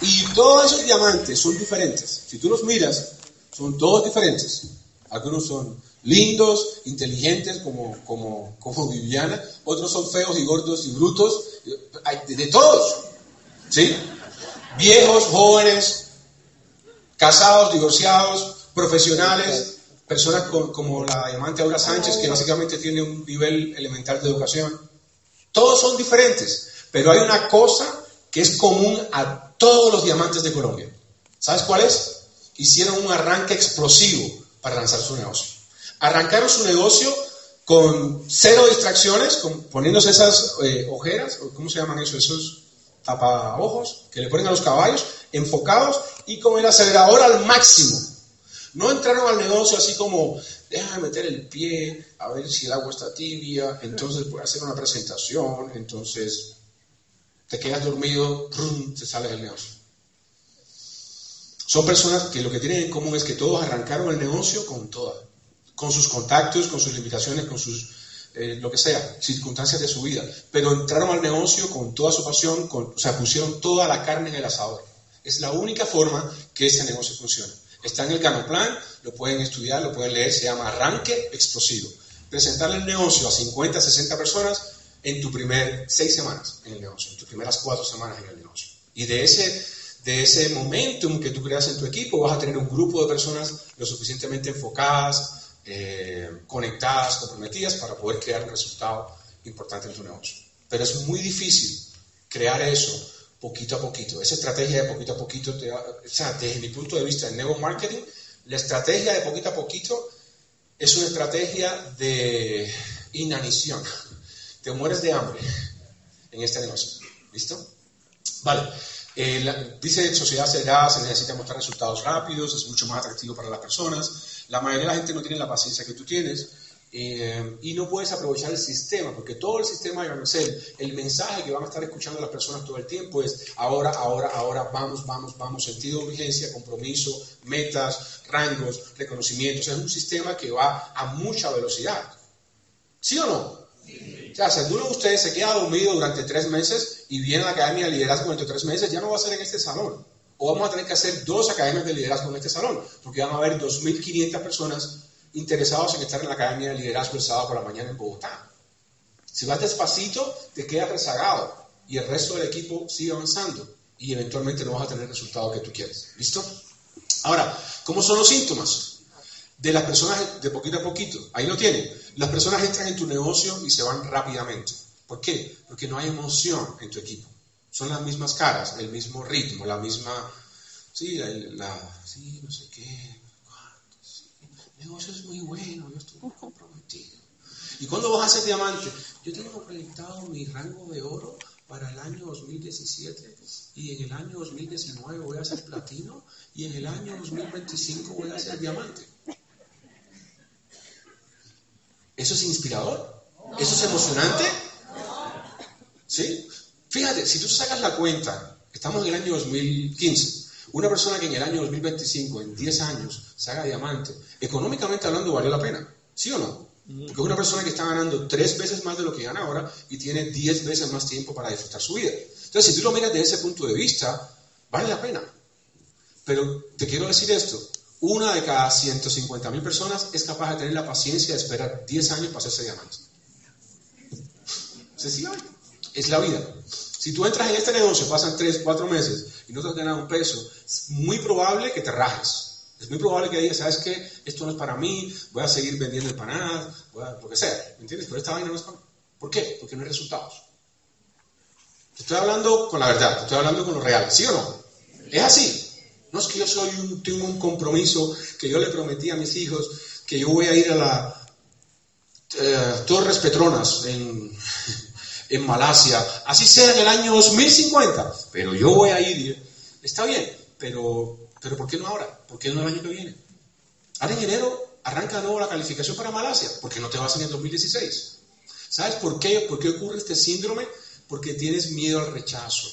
Speaker 1: Y todos esos diamantes son diferentes. Si tú los miras, son todos diferentes. Algunos son lindos, inteligentes como, como, como Viviana, otros son feos y gordos y brutos, de, de todos. ¿Sí? Viejos, jóvenes, casados, divorciados, profesionales, personas como la diamante Aura Sánchez, que básicamente tiene un nivel elemental de educación. Todos son diferentes, pero hay una cosa que es común a todos los diamantes de Colombia. ¿Sabes cuál es? Hicieron un arranque explosivo para lanzar su negocio. Arrancaron su negocio con cero distracciones, con, poniéndose esas eh, ojeras, ¿cómo se llaman eso? Esos tapaojos que le ponen a los caballos, enfocados y con el acelerador al máximo. No entraron al negocio así como, déjame meter el pie, a ver si el agua está tibia, entonces voy a hacer una presentación, entonces te quedas dormido, te sales del negocio. Son personas que lo que tienen en común es que todos arrancaron el negocio con toda, con sus contactos, con sus limitaciones, con sus, eh, lo que sea, circunstancias de su vida, pero entraron al negocio con toda su pasión, con, o sea, pusieron toda la carne en el asador. Es la única forma que ese negocio funciona. Está en el Plan, lo pueden estudiar, lo pueden leer, se llama Arranque Explosivo. Presentarle el negocio a 50, 60 personas en tu primer seis semanas en el negocio, en tus primeras cuatro semanas en el negocio. Y de ese, de ese momentum que tú creas en tu equipo, vas a tener un grupo de personas lo suficientemente enfocadas, eh, conectadas, comprometidas para poder crear un resultado importante en tu negocio. Pero es muy difícil crear eso poquito a poquito. Esa estrategia de poquito a poquito, o sea, desde mi punto de vista en nuevo marketing, la estrategia de poquito a poquito es una estrategia de inanición. Te mueres de hambre en este negocio. ¿Listo? Vale. Eh, dice sociedad acelerada, se necesita mostrar resultados rápidos, es mucho más atractivo para las personas. La mayoría de la gente no tiene la paciencia que tú tienes. Eh, y no puedes aprovechar el sistema, porque todo el sistema de Garcel, el mensaje que van a estar escuchando las personas todo el tiempo es ahora, ahora, ahora, vamos, vamos, vamos, sentido de urgencia, compromiso, metas, rangos, reconocimientos. Es un sistema que va a mucha velocidad. ¿Sí o no? O sea, si alguno de ustedes se queda dormido durante tres meses y viene a la Academia de Liderazgo durante tres meses, ya no va a ser en este salón. O vamos a tener que hacer dos academias de liderazgo en este salón, porque van a haber 2.500 personas interesados en estar en la Academia de Liderazgo el sábado por la mañana en Bogotá. Si vas despacito, te quedas rezagado y el resto del equipo sigue avanzando y eventualmente no vas a tener el resultado que tú quieres. ¿Listo? Ahora, ¿cómo son los síntomas? De las personas de poquito a poquito. Ahí lo tienen. Las personas entran en tu negocio y se van rápidamente. ¿Por qué? Porque no hay emoción en tu equipo. Son las mismas caras, el mismo ritmo, la misma... Sí, la, sí no sé qué, el negocio es muy bueno, yo estoy muy comprometido. ¿Y cuando vas a ser diamante? Yo tengo proyectado mi rango de oro para el año 2017 y en el año 2019 voy a ser platino y en el año 2025 voy a ser diamante. ¿Eso es inspirador? ¿Eso es emocionante? ¿Sí? Fíjate, si tú sacas la cuenta, estamos en el año 2015, una persona que en el año 2025, en 10 años, se haga diamante, económicamente hablando, valió la pena. ¿Sí o no? Porque es una persona que está ganando tres veces más de lo que gana ahora y tiene diez veces más tiempo para disfrutar su vida. Entonces, si tú lo miras desde ese punto de vista, vale la pena. Pero te quiero decir esto, una de cada 150 mil personas es capaz de tener la paciencia de esperar 10 años para hacerse diamante. Es la vida. Si tú entras en este negocio, pasan 3, 4 meses y no te has ganado un peso, es muy probable que te rajes. Es muy probable que digas, ¿sabes qué? Esto no es para mí, voy a seguir vendiendo empanadas, voy a, lo que sea, ¿me entiendes? Pero esta vaina no es para mí. ¿Por qué? Porque no hay resultados. Te estoy hablando con la verdad, te estoy hablando con lo real, ¿sí o no? Es así. No es que yo soy un, tengo un compromiso que yo le prometí a mis hijos que yo voy a ir a la eh, Torres Petronas en, en Malasia, así sea en el año 2050, pero yo voy a ir. Está bien, pero pero ¿por qué no ahora? ¿Por qué no el año que viene? Ahora en enero arranca de nuevo la calificación para Malasia. ¿Por qué no te vas en el 2016? ¿Sabes por qué? ¿Por qué ocurre este síndrome? Porque tienes miedo al rechazo.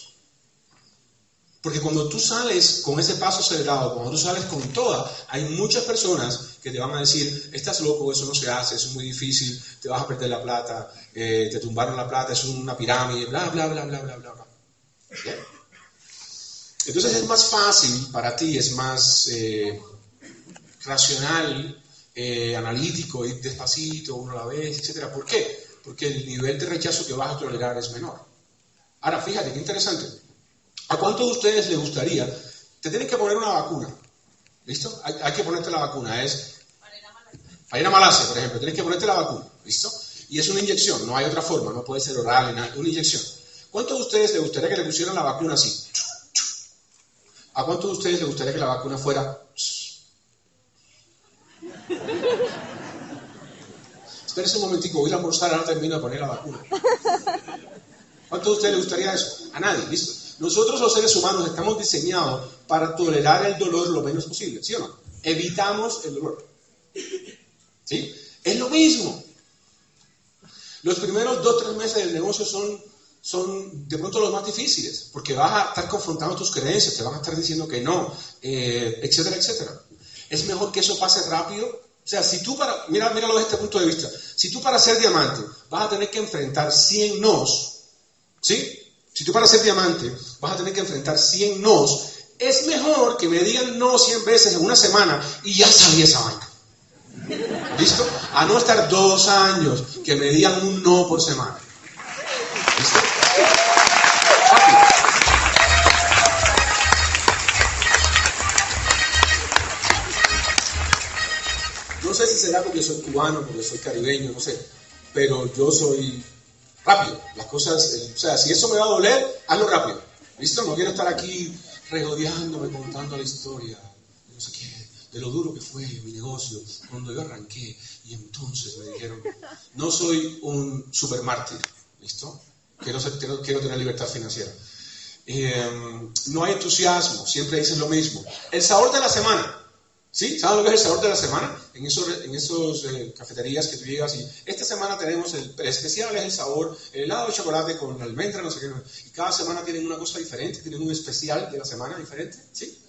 Speaker 1: Porque cuando tú sales con ese paso acelerado, cuando tú sales con toda, hay muchas personas que te van a decir, estás loco, eso no se hace, eso es muy difícil, te vas a perder la plata, eh, te tumbaron la plata, es una pirámide, bla, bla, bla, bla, bla, bla. bla. Entonces es más fácil para ti, es más eh, racional, eh, analítico, ir despacito, uno a la vez, etc. ¿Por qué? Porque el nivel de rechazo que vas a tolerar es menor. Ahora, fíjate, qué interesante. ¿A cuántos de ustedes les gustaría? Te tienen que poner una vacuna. ¿Listo? Hay, que ponerte la vacuna. Es para Malasia, por ejemplo, tienes que ponerte la vacuna. ¿Listo? Y es una inyección, no hay otra forma, no puede ser oral, una inyección. ¿Cuántos de ustedes les gustaría que le pusieran la vacuna así? ¿A cuántos de ustedes les gustaría que la vacuna fuera? Espérense un momentico, voy a almorzar, ahora termino de poner la vacuna. ¿Cuántos de ustedes les gustaría eso? A nadie, ¿listo? Nosotros los seres humanos estamos diseñados para tolerar el dolor lo menos posible, ¿sí o no? Evitamos el dolor. ¿Sí? Es lo mismo. Los primeros dos tres meses del negocio son son de pronto los más difíciles, porque vas a estar confrontando tus creencias, te van a estar diciendo que no, eh, etcétera, etcétera. Es mejor que eso pase rápido. O sea, si tú para, mira, míralo desde este punto de vista, si tú para ser diamante vas a tener que enfrentar 100 nos, ¿sí? Si tú para ser diamante vas a tener que enfrentar 100 nos, es mejor que me digan no 100 veces en una semana y ya salí esa vaina. ¿Listo? A no estar dos años que me digan un no por semana. ¿Listo? No sé si será porque soy cubano, porque soy caribeño, no sé, pero yo soy rápido. Las cosas, eh, o sea, si eso me va a doler, hazlo rápido. ¿Listo? No quiero estar aquí regodeándome contando la historia, no sé qué, de lo duro que fue mi negocio cuando yo arranqué y entonces me dijeron, no soy un supermártir, ¿listo? Quiero, quiero, tener libertad financiera. Eh, no hay entusiasmo, siempre dicen lo mismo. El sabor de la semana. ¿Sí? ¿Saben lo que es el sabor de la semana? En esos, en esos eh, cafeterías que tú llegas y esta semana tenemos el especial, es el sabor, el helado de chocolate con almendra, no sé qué. Y cada semana tienen una cosa diferente, tienen un especial de la semana diferente. ¿Sí?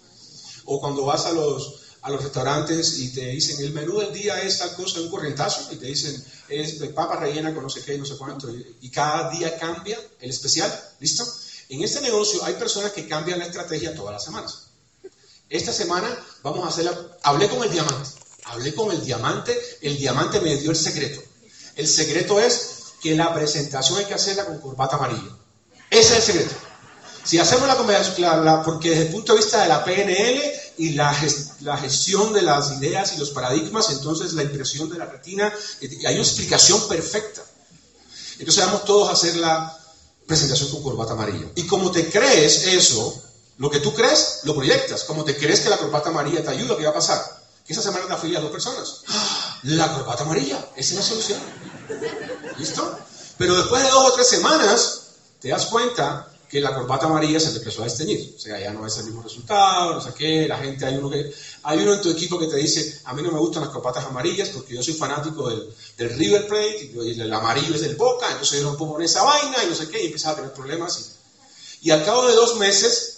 Speaker 1: O cuando vas a los, a los restaurantes y te dicen el menú del día es tal cosa, un corrientazo, y te dicen es de papa rellena con no sé qué, no sé cuánto, y, cada día cambia el especial, ¿listo? En este negocio hay personas que cambian la estrategia todas las semanas. Esta semana vamos a hacer Hablé con el diamante, hablé con el diamante, el diamante me dio el secreto. El secreto es que la presentación hay que hacerla con corbata amarilla. Ese es el secreto. Si hacemos la, la, porque desde el punto de vista de la PNL y la, la, gestión de las ideas y los paradigmas, entonces la impresión de la retina, eh, hay una explicación perfecta. Entonces vamos todos a hacer la presentación con corbata amarilla. Y como te crees eso, lo que tú crees, lo proyectas. Como te crees que la corbata amarilla te ayuda, ¿qué va a pasar? Que esa semana te afilias a dos personas. ¡Ah! La corbata amarilla, esa es la solución. ¿Listo? Pero después de dos o tres semanas, te das cuenta que la corbata amarilla se te empezó a desteñir. O sea, ya no es el mismo resultado, no sé qué. La gente, hay uno, que, hay uno en tu equipo que te dice, a mí no me gustan las corbatas amarillas porque yo soy fanático del, del River Plate y el amarillo es del Boca, entonces yo no pongo en esa vaina y no sé qué, y empiezas a tener problemas. Y, y al cabo de dos meses,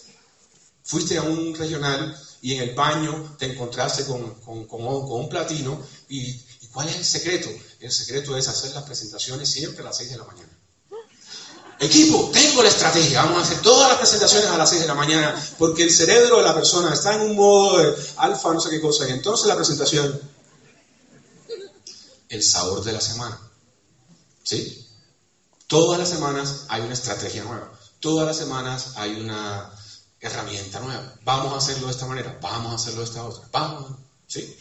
Speaker 1: fuiste a un regional y en el baño te encontraste con, con, un platino y, y ¿cuál es el secreto? El secreto es hacer las presentaciones siempre a las 6 de la mañana. Equipo, tengo la estrategia, vamos a hacer todas las presentaciones a las 6 de la mañana, porque el cerebro de la persona está en un modo de alfa, no sé qué cosa, y entonces la presentación, el sabor de la semana. ¿Sí? Todas las semanas hay una estrategia nueva, todas las semanas hay una herramienta nueva. Vamos a hacerlo de esta manera, vamos a hacerlo de esta otra, vamos. ¿Sí?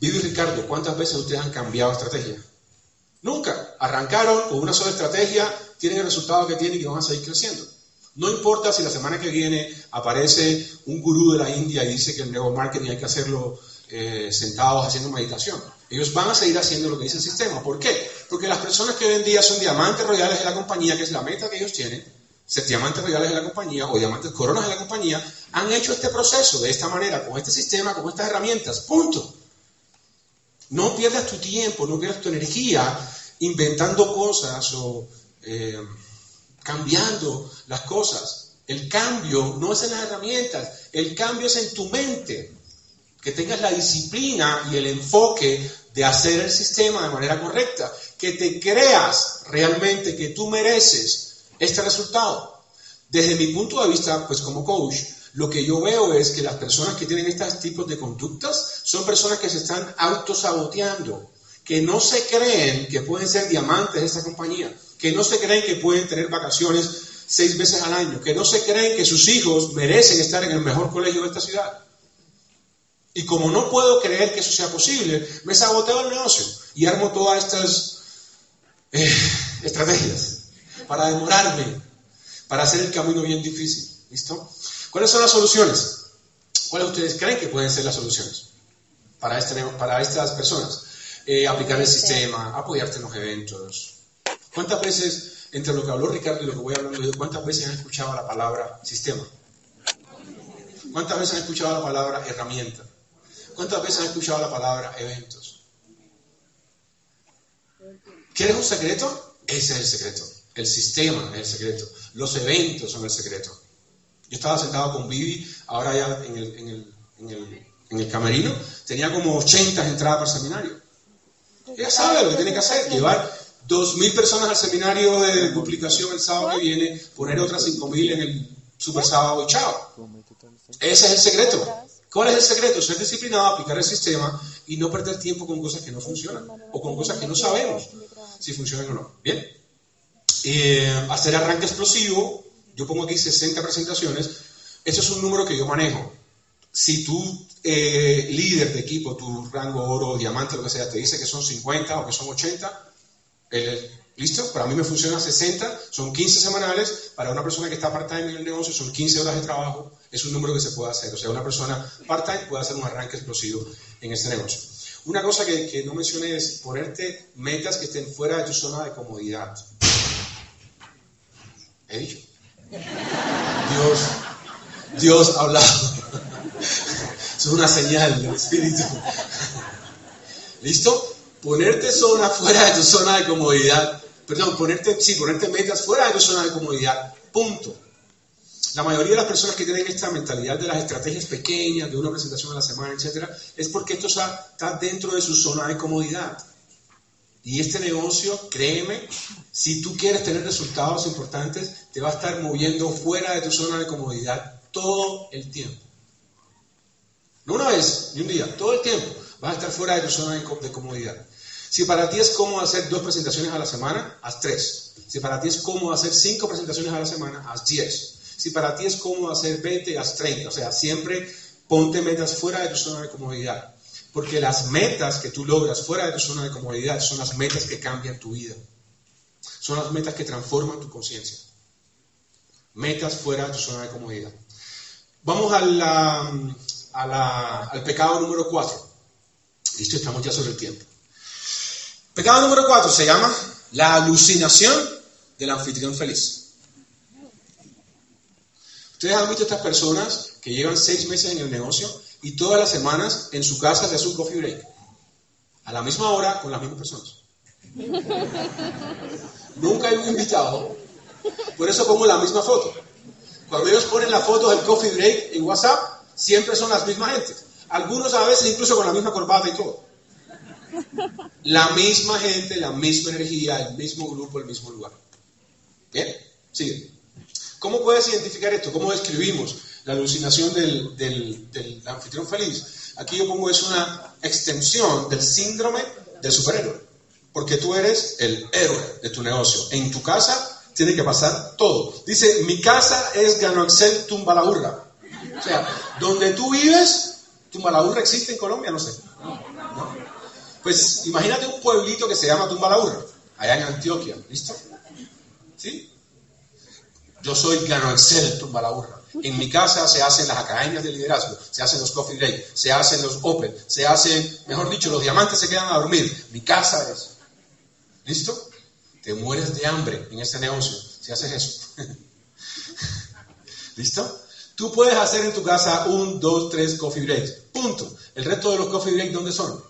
Speaker 1: Vivi Ricardo, ¿cuántas veces ustedes han cambiado estrategia? Nunca. Arrancaron con una sola estrategia, tienen el resultado que tienen y van a seguir creciendo. No importa si la semana que viene aparece un gurú de la India y dice que el nuevo marketing hay que hacerlo eh, sentados haciendo meditación. Ellos van a seguir haciendo lo que dice el sistema. ¿Por qué? Porque las personas que hoy en día son diamantes royales de la compañía, que es la meta que ellos tienen, diamantes royales de la compañía o diamantes coronas de la compañía, han hecho este proceso de esta manera, con este sistema, con estas herramientas. Punto. No pierdas tu tiempo, no pierdas tu energía inventando cosas o eh, cambiando las cosas. El cambio no es en las herramientas, el cambio es en tu mente. Que tengas la disciplina y el enfoque de hacer el sistema de manera correcta. Que te creas realmente que tú mereces este resultado. Desde mi punto de vista, pues como coach, lo que yo veo es que las personas que tienen estos tipos de conductas son personas que se están autosaboteando, que no se creen que pueden ser diamantes de esa compañía, que no se creen que pueden tener vacaciones seis veces al año, que no se creen que sus hijos merecen estar en el mejor colegio de esta ciudad. Y como no puedo creer que eso sea posible, me saboteo el negocio y armo todas estas eh, estrategias para demorarme, para hacer el camino bien difícil. ¿Listo? ¿Cuáles son las soluciones? ¿Cuáles ustedes creen que pueden ser las soluciones para, este, para estas personas? Eh, aplicar el sistema, apoyarte en los eventos. ¿Cuántas veces, entre lo que habló Ricardo y lo que voy hablando yo, cuántas veces han escuchado la palabra sistema? ¿Cuántas veces han escuchado la palabra herramienta? ¿Cuántas veces han escuchado la palabra eventos? ¿Quieres un secreto? Ese es el secreto. El sistema es el secreto. Los eventos son el secreto. Yo estaba sentado con Vivi, ahora ya en el, en camerino, tenía como 80 entradas para el seminario. Ella sabe lo que tiene que hacer, llevar 2.000 personas al seminario de duplicación el sábado que viene, poner otras 5.000 en el super sábado y chao. Ese es el secreto. ¿Cuál es el secreto? Ser disciplinado, aplicar el sistema y no perder tiempo con cosas que no funcionan o con cosas que no sabemos si funcionan o no. Bien. Eh, hacer arranque explosivo. Yo pongo aquí 60 presentaciones. Ese es un número que yo manejo. Si tú, eh, líder de equipo, tu rango oro, diamante, lo que sea, te dice que son 50 o que son 80, eh, ¿listo? Para mí me funciona 60, son 15 semanales. Para una persona que está part-time en el negocio son 15 horas de trabajo. Es un número que se puede hacer. O sea, una persona part-time puede hacer un arranque explosivo en este negocio. Una cosa que, que no mencioné es ponerte metas que estén fuera de tu zona de comodidad. Dios, Dios ha hablado. Es una señal del Espíritu. ¿Listo? Ponerte zona fuera de tu zona de comodidad. Perdón, ponerte, sí, ponerte metas fuera de tu zona de comodidad. Punto. La mayoría de las personas que tienen esta mentalidad de las estrategias pequeñas, de una presentación a la semana, etcétera, es porque esto está dentro de su zona de comodidad. Y este negocio, créeme, si tú quieres tener resultados importantes, te va a estar moviendo fuera de tu zona de comodidad todo el tiempo. No una vez, ni un día, todo el tiempo vas a estar fuera de tu zona de comodidad. Si para ti es cómodo hacer dos presentaciones a la semana, haz tres. Si para ti es cómodo hacer cinco presentaciones a la semana, haz diez. Si para ti es cómodo hacer 20, haz 30. O sea, siempre ponte metas fuera de tu zona de comodidad. Porque las metas que tú logras fuera de tu zona de comodidad son las metas que cambian tu vida. Son las metas que transforman tu conciencia. Metas fuera de tu zona de comodidad. Vamos a al pecado número 4. Listo, estamos ya sobre el tiempo. Pecado número 4 se llama la alucinación del anfitrión feliz. Ustedes han visto estas personas que llevan seis meses en el negocio y todas las semanas en su casa se hace un coffee break. A la misma hora con las mismas personas. Nunca hay un invitado. Por eso pongo la misma foto. Cuando ellos ponen la foto del coffee break en WhatsApp, siempre son las mismas gentes. Algunos a veces incluso con la misma corbata y todo. La misma gente, la misma energía, el mismo grupo, el mismo lugar. ¿Bien? Sigue. ¿Cómo puedes identificar esto? ¿Cómo describimos la alucinación del, anfitrión feliz? Aquí yo pongo es una extensión del síndrome del superhéroe. Porque tú eres el héroe de tu negocio. En tu casa tiene que pasar todo. Dice, mi casa es Gano Excel Tumbalaurra. O sea, donde tú vives, Tumbalaurra existe en Colombia, no sé. Pues imagínate un pueblito que se llama Tumbalaurra, allá en Antioquia, ¿listo? ¿Sí? Yo soy Gano Excel Tumbalaurra. En mi casa se hacen las academias de liderazgo, se hacen los coffee break, se hacen los open, se hacen, mejor dicho, los diamantes se quedan a dormir. Mi casa es. ¿Listo? Te mueres de hambre en este negocio si haces eso. ¿Listo? Tú puedes hacer en tu casa un, dos, tres coffee breaks. Punto. El resto de los coffee breaks, ¿dónde son?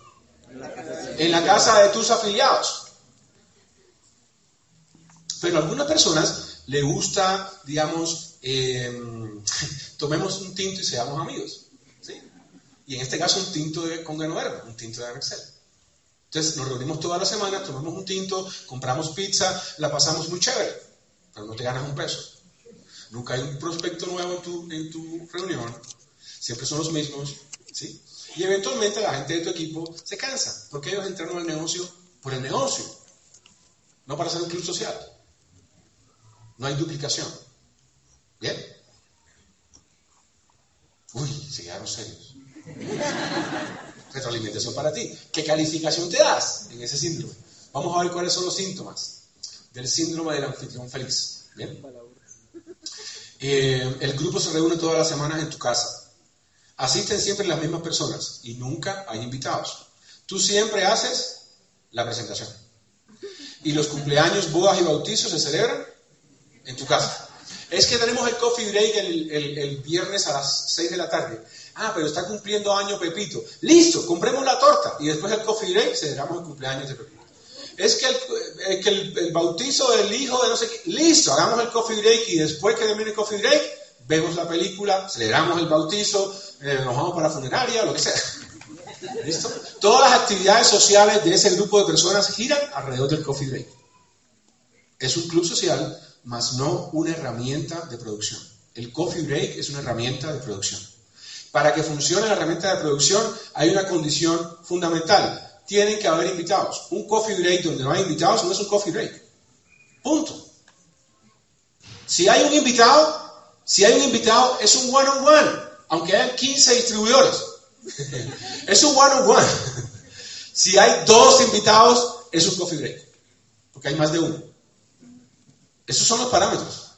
Speaker 1: En la casa de tus afiliados. Pero a algunas personas le gusta, digamos, em, tomemos un tinto y seamos amigos. ¿sí? Y en este caso un tinto de, con un tinto de Excel. Entonces nos reunimos toda la semana, tomamos un tinto, compramos pizza, la pasamos muy chévere, pero no te ganas un peso. Nunca hay un prospecto nuevo en tu, en tu reunión, siempre son los mismos, ¿sí? Y eventualmente la gente de tu equipo se cansa, porque ellos entraron al negocio por el negocio, no para hacer un club social. No hay duplicación. ¿Bien? Uy, se quedaron serios. Retroalimentación para ti. ¿Qué calificación te das en ese síndrome? Vamos a ver cuáles son los síntomas del síndrome del anfitrión feliz. ¿Bien? Eh, el grupo se reúne todas las semanas en tu casa. Asisten siempre las mismas personas y nunca hay invitados. Tú siempre haces la presentación. Y los cumpleaños, bodas y bautizos se celebran en tu casa. Es que tenemos el coffee break el, el viernes a las 6 de la tarde. Ah, pero está cumpliendo año Pepito. Listo, compremos la torta. Y después del coffee break celebramos el cumpleaños de Pepito. Es que, el, que el, bautizo del hijo de no sé qué. Listo, hagamos el coffee break y después que termine el coffee break, vemos la película, celebramos el bautizo, eh, nos vamos para la funeraria, lo que sea. ¿Listo? Todas las actividades sociales de ese grupo de personas giran alrededor del coffee break. Es un club social, más no una herramienta de producción. El coffee break es una herramienta de producción. Para que funcione la herramienta de producción hay una condición fundamental. Tienen que haber invitados. Un coffee break donde no hay invitados no es un coffee break. Punto. Si hay un invitado, si hay un invitado es un one on one, aunque hayan 15 distribuidores. es un one on one. si hay dos invitados es un coffee break, porque hay más de uno. Esos son los parámetros.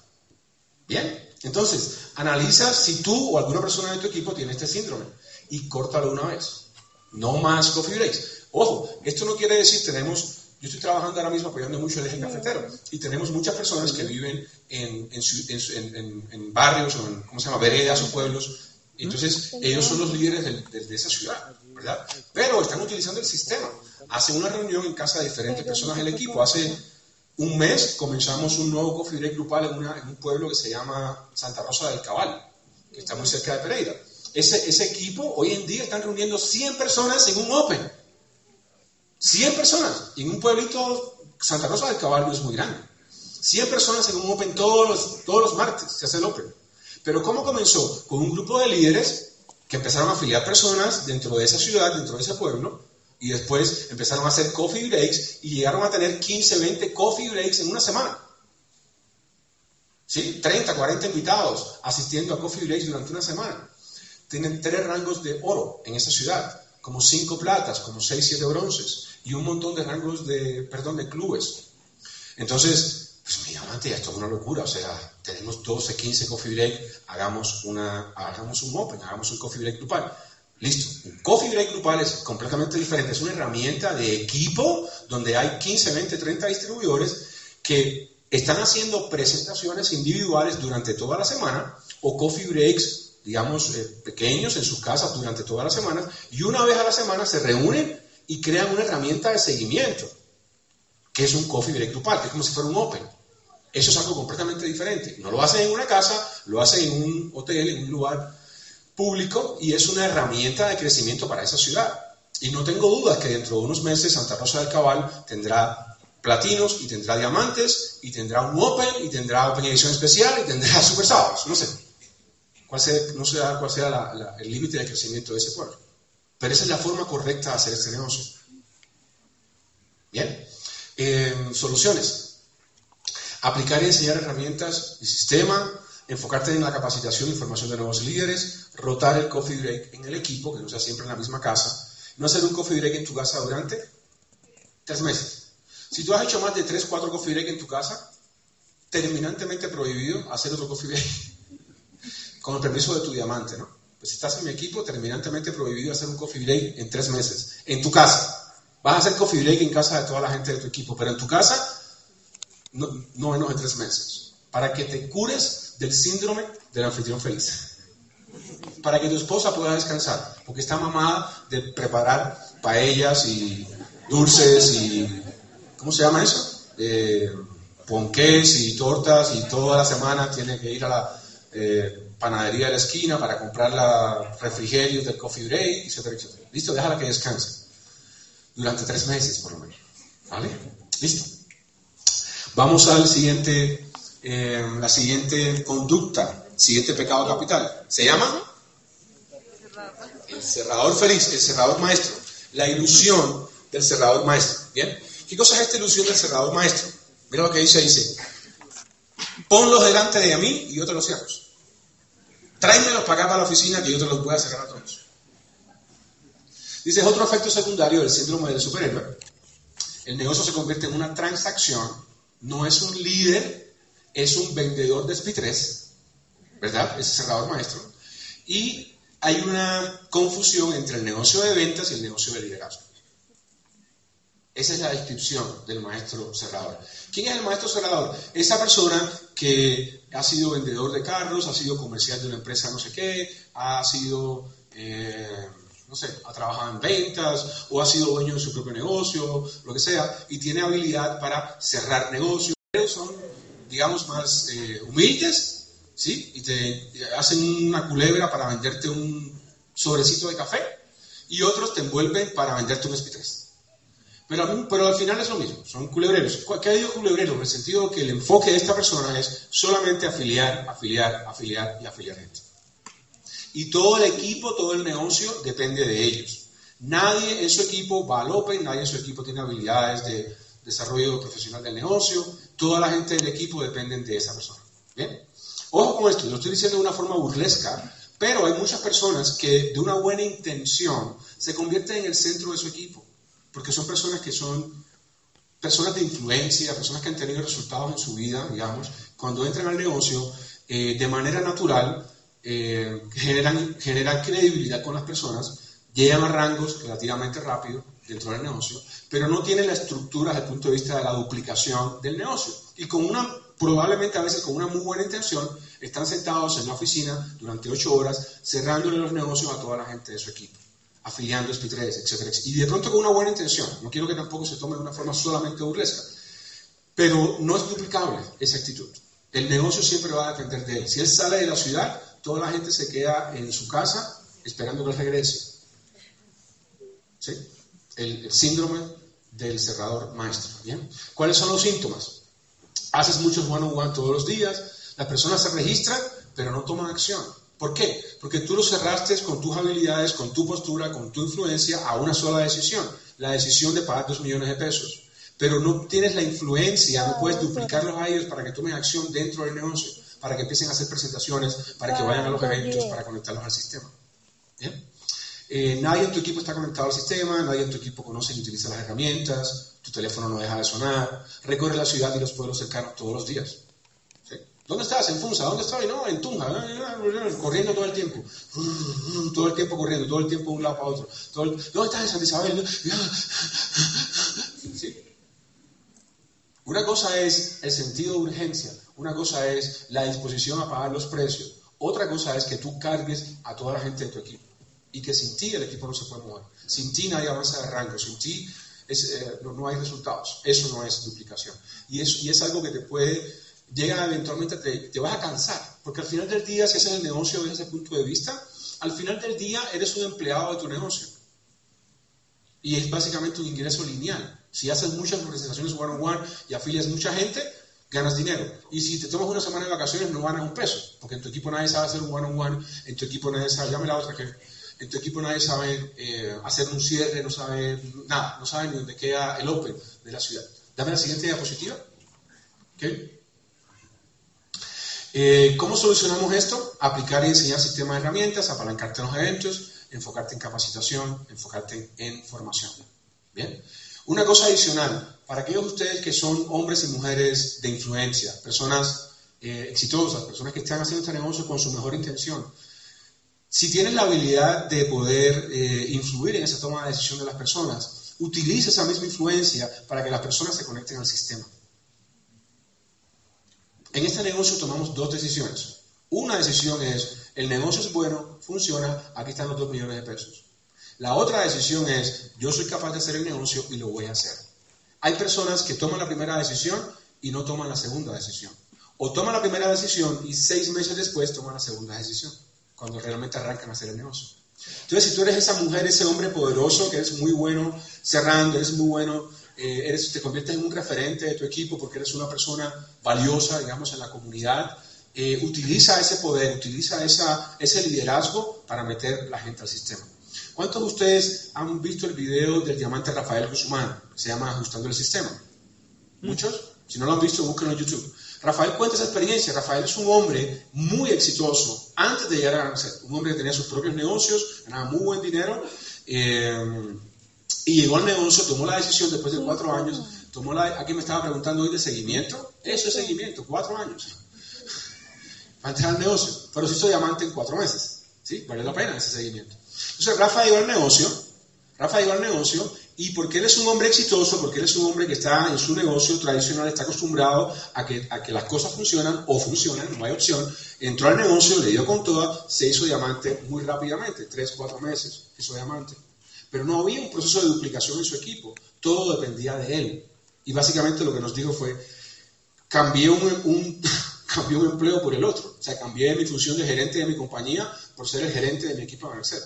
Speaker 1: Bien. Entonces, analiza si tú o alguna persona de tu equipo tiene este síndrome y córtalo una vez. No más coffee breaks. Ojo, esto no quiere decir tenemos, yo estoy trabajando ahora mismo apoyando mucho el eje cafetero y tenemos muchas personas que viven en, en, barrios o en, ¿cómo se llama?, veredas o pueblos. Entonces, ellos son los líderes de, de esa ciudad, ¿verdad? Pero están utilizando el sistema. Hacen una reunión en casa de diferentes personas del equipo. Hace un mes comenzamos un nuevo break grupal en, un pueblo que se llama Santa Rosa del Cabal, que está muy cerca de Pereira. Ese, ese equipo hoy en día están reuniendo 100 personas en un Open. 100 personas. en un pueblito, Santa Rosa del Cabal no es muy grande. 100 personas en un Open todos los, todos los martes, se hace el Open. Pero ¿cómo comenzó? Con un grupo de líderes que empezaron a afiliar personas dentro de esa ciudad, dentro de ese pueblo, y después empezaron a hacer coffee breaks y llegaron a tener 15, 20 coffee breaks en una semana. ¿Sí? 30, 40 invitados asistiendo a coffee breaks durante una semana. Tienen tres rangos de oro en esa ciudad, como cinco platas, como seis, siete bronces y un montón de rangos de, perdón, de clubes. Entonces, pues mira, amante, esto es una locura. O sea, tenemos 12, 15 coffee break, hagamos, una, hagamos un open, hagamos un coffee break grupal. Listo. Un coffee break grupal es completamente diferente. Es una herramienta de equipo donde hay 15, 20, 30 distribuidores que están haciendo presentaciones individuales durante toda la semana o coffee breaks, digamos, eh, pequeños en sus casas durante toda la semana y una vez a la semana se reúnen y crean una herramienta de seguimiento, que es un coffee break grupal, que es como si fuera un open. Eso es algo completamente diferente. No lo hacen en una casa, lo hacen en un hotel, en un lugar público y es una herramienta de crecimiento para esa ciudad. Y no tengo dudas que dentro de unos meses Santa Rosa del Cabal tendrá platinos y tendrá diamantes y tendrá un Open y tendrá Open edición especial y tendrá Super Sábados. No sé. Cuál sea, no sé cuál sea el límite de crecimiento de ese pueblo. Pero esa es la forma correcta de hacer este negocio. Bien. Em, soluciones. Aplicar y enseñar herramientas y sistema, enfocarte en la capacitación y formación de nuevos líderes, rotar el coffee break en el equipo, que no sea siempre en la misma casa, no hacer un coffee break en tu casa durante tres meses. Si tú has hecho más de tres, cuatro coffee break en tu casa, terminantemente prohibido hacer otro coffee break, con el permiso de tu diamante, ¿no? Pues si estás en mi equipo, terminantemente prohibido hacer un coffee break en tres meses, en tu casa. Vas a hacer coffee break en casa de toda la gente de tu equipo, pero en tu casa no, menos de tres meses, para que te cures del síndrome del anfitrión feliz. Para que tu esposa pueda descansar, porque está mamada de preparar paellas y dulces y, ¿cómo se llama eso? Eh, y tortas y toda la semana tiene que ir a la eh, panadería de la esquina para comprar la refrigerios del coffee break, etcétera, etcétera. Listo, déjala que descanse. Durante tres meses, por lo menos. ¿Vale? Listo. Vamos al siguiente, eh, la siguiente conducta, siguiente pecado capital. ¿Se llama? El cerrador feliz, el cerrador maestro. La ilusión del cerrador maestro. ¿Bien? ¿Qué cosa es esta ilusión del cerrador maestro? Mira lo que dice, dice, ponlos delante de mí y yo te los cierro. Tráemelos para acá para la oficina que yo te los voy a cerrar a todos. Dice, es otro efecto secundario del síndrome del superhéroe. El negocio se convierte en una transacción no es un líder, es un vendedor de SP3, ¿verdad? Es cerrador maestro. Y hay una confusión entre el negocio de ventas y el negocio de liderazgo. Esa es la descripción del maestro cerrador. ¿Quién es el maestro cerrador? Esa persona que ha sido vendedor de carros, ha sido comercial de una empresa no sé qué, ha sido, eh, no sé, ha trabajado en ventas o ha sido dueño de su propio negocio, lo que sea, y tiene habilidad para cerrar negocios. Son, digamos, más eh, humildes, ¿sí? Y te hacen una culebra para venderte un sobrecito de café y otros te envuelven para venderte un SP3. Pero, pero al final es lo mismo, son culebreros. ¿Qué digo culebreros? En el sentido que el enfoque de esta persona es solamente afiliar, afiliar, afiliar y afiliar gente. Y todo el equipo, todo el negocio depende de ellos. Nadie en su equipo va al Open, nadie en su equipo tiene habilidades de desarrollo profesional del negocio, toda la gente del equipo depende de esa persona. Ojo con esto, lo estoy diciendo de una forma burlesca, pero hay muchas personas que de una buena intención se convierten en el centro de su equipo, porque son personas que son personas de influencia, personas que han tenido resultados en su vida, digamos, cuando entran al negocio, eh, de manera natural, eh, generan, generan credibilidad con las personas, llegan a rangos relativamente rápido dentro del negocio, pero no tienen la estructura desde el punto de vista de la duplicación del negocio. Y con una, probablemente a veces con una muy buena intención, están sentados en la oficina durante ocho horas, cerrándole los negocios a toda la gente de su equipo, afiliando SP3, etcétera, Y de pronto con una buena intención, no quiero que tampoco se tome de una forma solamente burlesca, pero no es duplicable esa actitud. El negocio siempre va a depender de él. Si él sale de la ciudad, toda la gente se queda en su casa esperando que él regrese. ¿Sí? El, síndrome del cerrador maestro. ¿bien? ¿Cuáles son los síntomas? Haces muchos one-on-one todos los días, las personas se registran, pero no toman acción. ¿Por qué? Porque tú los cerraste con tus habilidades, con tu postura, con tu influencia a una sola decisión, la decisión de pagar dos millones de pesos. Pero no tienes la influencia, no puedes duplicarlos a ellos para que tomen acción dentro del negocio para que empiecen a hacer presentaciones, para que vayan a los eventos, para conectarlos al sistema. Eh, nadie en tu equipo está conectado al sistema, nadie en tu equipo conoce y utiliza las herramientas, tu teléfono no deja de sonar, recorre la ciudad y los pueblos cercanos todos los días. ¿Dónde estás? En Funza. ¿Dónde estoy? No, en Tunja. Corriendo todo el tiempo. Todo el tiempo corriendo, todo el tiempo de un lado para otro. ¿Dónde estás en Santa Isabel? Una cosa es el sentido de urgencia, una cosa es la disposición a pagar los precios, otra cosa es que tú cargues a toda la gente de tu equipo y que sin ti el equipo no se puede mover. Sin ti nadie avanza de rango, sin ti eh, no, hay resultados. Eso no es duplicación. Y es, y es algo que te puede, llega eventualmente, te, te vas a cansar, porque al final del día, si ese es el negocio desde ese punto de vista, al final del día eres un empleado de tu negocio. Y es básicamente un ingreso lineal. Si haces muchas presentaciones one-on-one y afilias mucha gente, ganas dinero. Y si te tomas una semana de vacaciones, no ganas un peso, porque en tu equipo nadie sabe hacer un one-on-one, en tu equipo nadie sabe, llame la otra que en tu equipo nadie sabe eh, hacer un cierre, no sabe nada, no sabe ni dónde queda el Open de la ciudad. Dame la siguiente diapositiva. Eh, ¿Cómo solucionamos esto? Aplicar y enseñar sistemas de herramientas, apalancarte en los eventos, enfocarte en capacitación, enfocarte en formación. Bien. Una cosa adicional, para aquellos de ustedes que son hombres y mujeres de influencia, personas eh, exitosas, personas que están haciendo este negocio con su mejor intención, si tienes la habilidad de poder eh, influir en esa toma de decisión de las personas, utiliza esa misma influencia para que las personas se conecten al sistema. En este negocio tomamos dos decisiones. Una decisión es, el negocio es bueno, funciona, aquí están los dos millones de pesos. La otra decisión es, yo soy capaz de hacer el negocio y lo voy a hacer. Hay personas que toman la primera decisión y no toman la segunda decisión. O toman la primera decisión y seis meses después toman la segunda decisión cuando realmente arrancan a hacer el negocio. Entonces, si tú eres esa mujer, ese hombre poderoso, que eres muy bueno cerrando, eres muy bueno, eh, eres, te conviertes en un referente de tu equipo porque eres una persona valiosa, digamos, en la comunidad, eh, utiliza ese poder, utiliza esa, ese liderazgo para meter la gente al sistema. ¿Cuántos de ustedes han visto el video del diamante Rafael Guzmán? Se llama Ajustando el Sistema. ¿Muchos? Si no lo han visto, búsquenlo en YouTube. Rafael cuenta esa experiencia. Rafael es un hombre muy exitoso antes de llegar a ser un hombre que tenía sus propios negocios, ganaba muy buen dinero. Eh, y llegó al negocio, tomó la decisión después de cuatro años, tomó la, aquí me estaba preguntando hoy de seguimiento, eso es seguimiento, cuatro años, para entrar al negocio, pero se hizo diamante en cuatro meses, ¿sí? Vale la pena ese seguimiento. Entonces Rafa llegó al negocio, Rafa llegó al negocio y porque él es un hombre exitoso, porque él es un hombre que está en su negocio tradicional, está acostumbrado a que, a que las cosas funcionan o funcionan, no hay opción, entró al negocio, le dio con toda, se hizo diamante muy rápidamente, tres, cuatro meses, hizo diamante. Pero no había un proceso de duplicación en su equipo, todo dependía de él. Y básicamente lo que nos dijo fue, cambié un, un, cambié un empleo por el otro, o sea, cambié mi función de gerente de mi compañía por ser el gerente de mi equipo a Merced.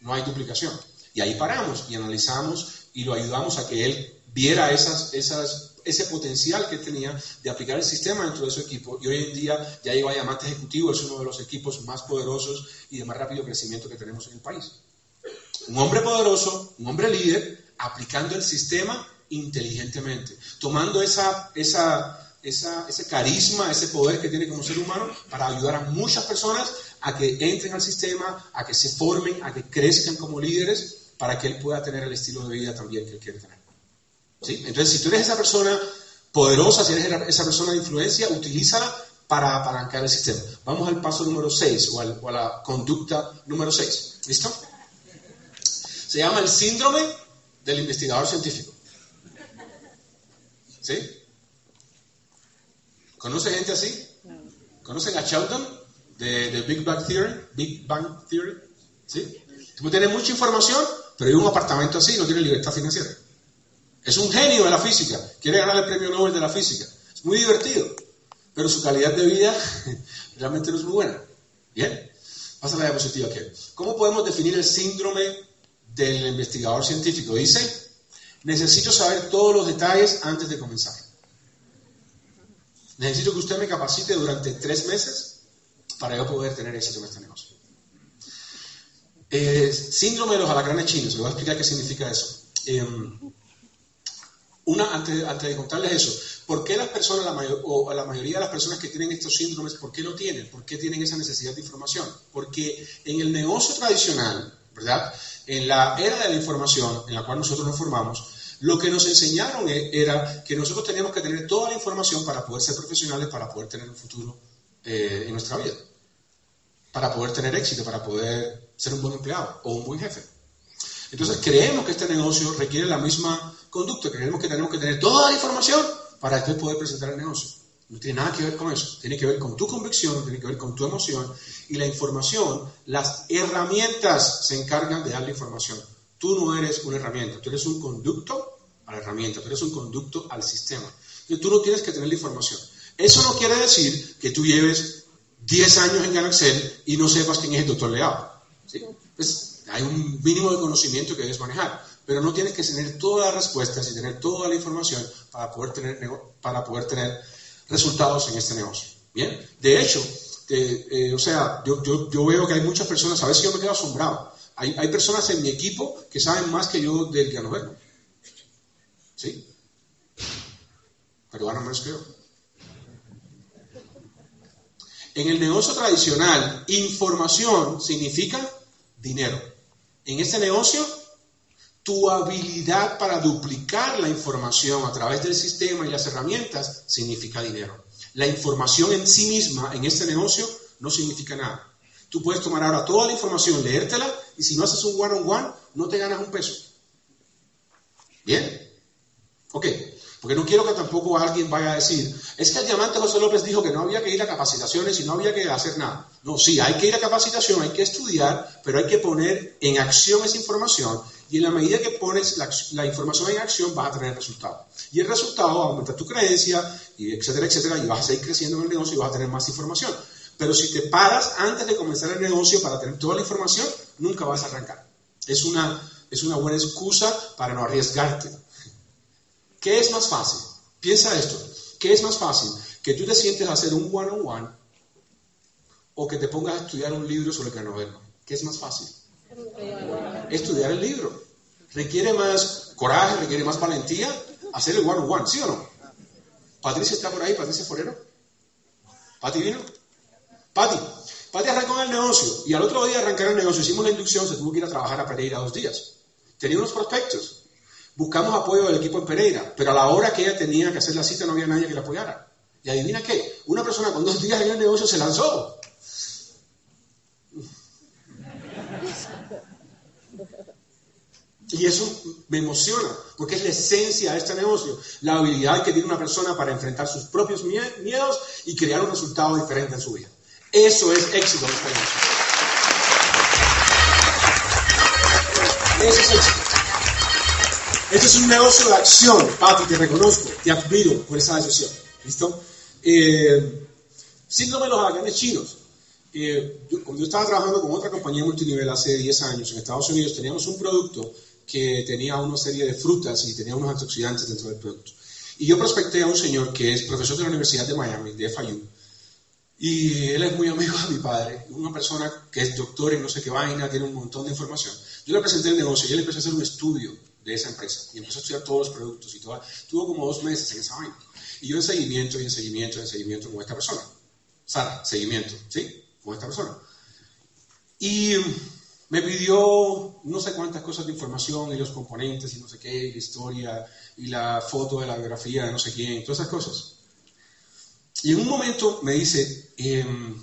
Speaker 1: No hay duplicación. Y ahí paramos y analizamos y lo ayudamos a que él viera ese potencial que tenía de aplicar el sistema dentro de su equipo. Y hoy en día ya lleva Diamante Ejecutivo, es uno de los equipos más poderosos y de más rápido crecimiento que tenemos en el país. Un hombre poderoso, un hombre líder, aplicando el sistema inteligentemente, tomando ese carisma, ese poder que tiene como ser humano para ayudar a muchas personas a que entren al sistema, a que se formen, a que crezcan como líderes para que él pueda tener el estilo de vida también que él quiere tener. ¿Sí? Entonces, si tú eres esa persona poderosa, si eres esa persona de influencia, utilízala para apalancar el sistema. Vamos al paso número 6 o, a la conducta número 6. ¿Listo? Se llama el síndrome del investigador científico. ¿Sí? ¿Conoce gente así? ¿Conocen a Sheldon de, de Big Bang Theory? Big Bang Theory. ¿Sí? Tú tienes mucha información, pero hay un apartamento así no tiene libertad financiera. Es un genio de la física, quiere ganar el premio Nobel de la física. Es muy divertido, pero su calidad de vida realmente no es muy buena. Bien, pasa la diapositiva aquí. ¿Cómo podemos definir el síndrome del investigador científico? Dice, necesito saber todos los detalles antes de comenzar. Necesito que usted me capacite durante tres meses para yo poder tener éxito en este negocio. Eh, síndrome de los alacranes chinos, le voy a explicar qué significa eso. Em, una, antes, de contarles eso, ¿por qué las personas, la o la mayoría de las personas que tienen estos síndromes, ¿por qué lo tienen? ¿Por qué tienen esa necesidad de información? Porque en el negocio tradicional, ¿verdad? En la era de la información en la cual nosotros nos formamos, lo que nos enseñaron e, era que nosotros teníamos que tener toda la información para poder ser profesionales, para poder tener un futuro eh, en nuestra vida, para poder tener éxito, para poder ser un buen empleado o un buen jefe. Entonces creemos que este negocio requiere la misma conducta, creemos que tenemos que tener toda la información para después poder presentar el negocio. No tiene nada que ver con eso. Tiene que ver con tu convicción, tiene que ver con tu emoción y la información. Las herramientas se encargan de dar la información. Tú no eres una herramienta, tú eres un conducto a la herramienta, tú eres un conducto al sistema. Y tú no tienes que tener la información. Eso no quiere decir que tú lleves 10 años en Galaxel y no sepas quién es el doctor Leao. ¿sí? Pues hay un mínimo de conocimiento que debes manejar, pero no tienes que tener todas las respuestas y tener toda la información para poder tener, para poder tener resultados en este negocio. Bien, de hecho, eh, o sea, yo, yo, yo, veo que hay muchas personas, a veces yo me quedo asombrado. Hay, hay personas en mi equipo que saben más que yo del gobierno. ¿Sí? Pero ganan menos que yo. En el negocio tradicional, información significa dinero. En este negocio, tu habilidad para duplicar la información a través del sistema y las herramientas significa dinero. La información en sí misma en este negocio no significa nada. Tú puedes tomar ahora toda la información, leértela y si no haces un one-on-one, no te ganas un peso. ¿Bien? Ok. Porque no quiero que tampoco alguien vaya a decir, es que el diamante José López dijo que no había que ir a capacitaciones y no había que hacer nada. No, sí, hay que ir a capacitación, hay que estudiar, pero hay que poner en acción esa información y en la medida que pones la, información en acción vas a tener resultado. Y el resultado va a aumentar tu creencia, y etcétera, etcétera, y vas a seguir creciendo en el negocio y vas a tener más información. Pero si te paras antes de comenzar el negocio para tener toda la información, nunca vas a arrancar. Es una, es una buena excusa para no arriesgarte. ¿Qué es más fácil? Piensa esto. ¿Qué es más fácil? Que tú te sientes a hacer un one-on-one o que te pongas a estudiar un libro sobre el ¿Qué es más fácil? Estudiar el libro. Requiere más coraje, requiere más valentía hacer el one-on-one, ¿sí o no? Patricia está por ahí, Patricia Forero. Pati vino. Pati. Pati arrancó el negocio y al otro día de arrancar el negocio hicimos la inducción, se tuvo que ir a trabajar a Pereira dos días. Tenía unos prospectos Buscamos apoyo del equipo en Pereira, pero a la hora que ella tenía que hacer la cita no había nadie que la apoyara. Y adivina qué, una persona con dos días en el negocio se lanzó. Y eso me emociona, porque es la esencia de este negocio, la habilidad que tiene una persona para enfrentar sus propios miedos y crear un resultado diferente en su vida. Eso es éxito en este negocio. Eso es éxito. Este es un negocio de acción, papi, te reconozco, te admiro por esa decisión. ¿Listo? Eh, síndrome de los alacranes chinos. Eh, yo, cuando yo estaba trabajando con otra compañía multinivel hace 10 años en Estados Unidos, teníamos un producto que tenía una serie de frutas y tenía unos antioxidantes dentro del producto. Y yo prospecté a un señor que es profesor de la Universidad de Miami, de FIU, y él es muy amigo de mi padre, una persona que es doctor en no sé qué vaina, tiene un montón de información. Yo le presenté el negocio y él empezó a hacer un estudio de esa empresa y empezó a estudiar todos los productos y todo. Tuvo como dos meses en esa vaina. Y yo en seguimiento y en seguimiento y en seguimiento con esta persona. Sara, seguimiento, ¿sí? Con esta persona. Y me pidió no sé cuántas cosas de información y los componentes y no sé qué, y la historia y la foto de la biografía de no sé quién, todas esas cosas. Y en un momento me dice, em,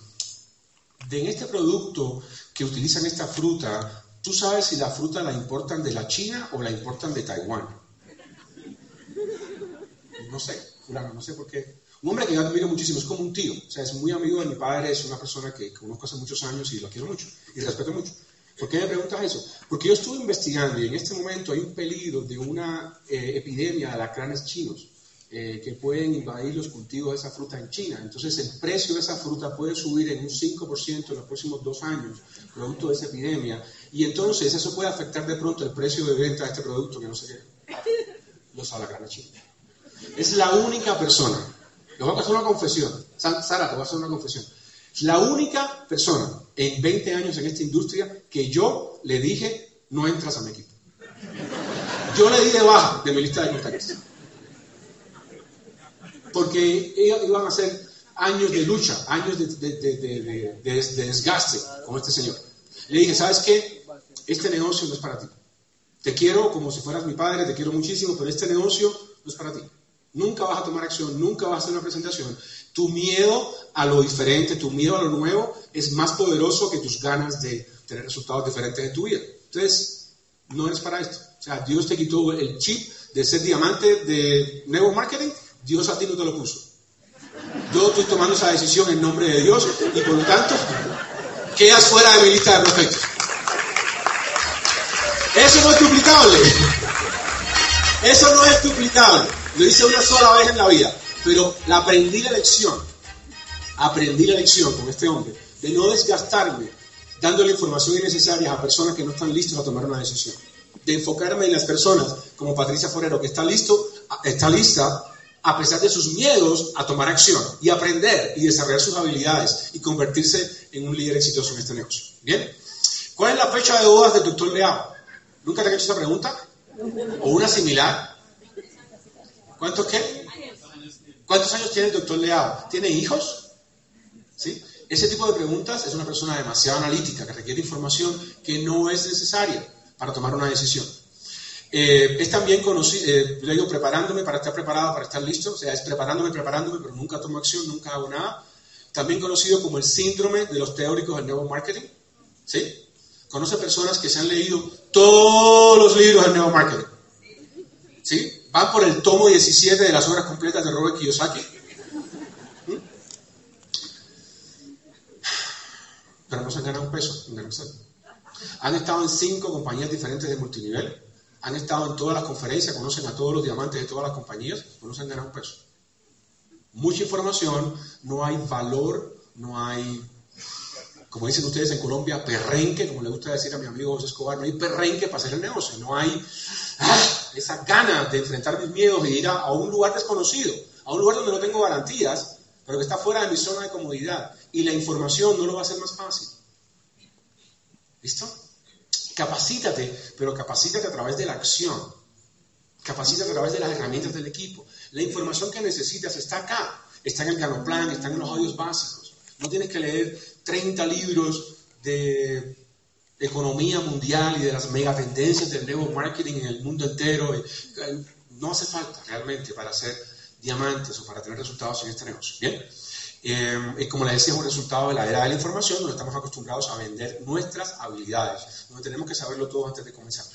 Speaker 1: de en este producto que utilizan esta fruta, ¿Tú sabes si la fruta la importan de la China o la importan de Taiwán? No sé, no sé por qué. Un hombre que yo admiro muchísimo, es como un tío, o sea, es muy amigo de mi padre, es una persona que conozco hace muchos años y lo quiero mucho y respeto mucho. ¿Por qué me preguntas eso? Porque yo estuve investigando y en este momento hay un peligro de una eh, epidemia de alacranes chinos eh, que pueden invadir los cultivos de esa fruta en China. Entonces el precio de esa fruta puede subir en un 5% en los próximos dos años, producto de esa epidemia, y entonces eso puede afectar de pronto el precio de venta de este producto que no sé qué. Los alacranes chinos. Es la única persona, le voy a hacer una confesión, Sara, te voy a hacer una confesión. Es la única persona en 20 años en esta industria que yo le dije, no entras a mi equipo. Yo le di de baja de mi lista de contactos. Porque iban a ser años de lucha, años de, de desgaste con este señor. Le dije, ¿sabes qué? este negocio no es para ti. Te quiero como si fueras mi padre, te quiero muchísimo, pero este negocio no es para ti. Nunca vas a tomar acción, nunca vas a hacer una presentación. Tu miedo a lo diferente, tu miedo a lo nuevo es más poderoso que tus ganas de tener resultados diferentes en tu vida. Entonces, no eres para esto. O sea, Dios te quitó el chip de ser diamante de nuevo marketing Dios a ti no te lo puso. Yo estoy tomando esa decisión en nombre de Dios y por lo tanto quedas fuera de mi lista de profetas. Eso no es duplicable. Eso no es duplicable. Lo hice una sola vez en la vida. Pero aprendí la lección. Aprendí la lección con este hombre. De no desgastarme dándole información innecesaria a personas que no están listos a tomar una decisión. De enfocarme en las personas como Patricia Forero, que está listo, está lista a pesar de sus miedos a tomar acción y aprender y desarrollar sus habilidades y convertirse en un líder exitoso en este negocio. ¿Bien? ¿Cuál es la fecha de bodas del doctor Leao? ¿Nunca te han hecho esta pregunta? ¿O una similar? ¿Cuántos qué? ¿Cuántos años tiene el doctor Leao? ¿Tiene hijos? ¿Sí? Ese tipo de preguntas es una persona demasiado analítica que requiere información que no es necesaria para tomar una decisión. Eh, es también conocido, eh, yo preparándome para estar preparado, para estar listo, o sea, es preparándome, preparándome, pero nunca tomo acción, nunca hago nada. También conocido como el síndrome de los teóricos del nuevo marketing. ¿Sí? Conoce personas que se han leído todos los libros del nuevo marketing. ¿Sí? Van por el tomo 17 de las obras completas de Robert Kiyosaki. ¿Mm? Pero no se han ganado un peso en Han estado en cinco compañías diferentes de multinivel han estado en todas las conferencias, conocen a todos los diamantes de todas las compañías, conocen ganar un peso. Mucha información, no hay valor, no hay, como dicen ustedes en Colombia, perrenque, como le gusta decir a mi amigo José Escobar, no hay perrenque para hacer el negocio, no hay ah, esa gana de enfrentar mis miedos y ir a, a un lugar desconocido, a un lugar donde no tengo garantías, pero que está fuera de mi zona de comodidad. Y la información no lo va a hacer más fácil. ¿Listo? Capacítate, pero capacítate a través de la acción. Capacítate a través de las herramientas del equipo. La información que necesitas está acá. Está en el Ganoplan, está en los audios básicos. No tienes que leer 30 libros de economía mundial y de las megatendencias del nuevo marketing en el mundo entero. No hace falta realmente para hacer diamantes o para tener resultados en este negocio. Bien. Eh, como les decía, es un resultado de la era de la información, donde estamos acostumbrados a vender nuestras habilidades, donde tenemos que saberlo todo antes de comenzar.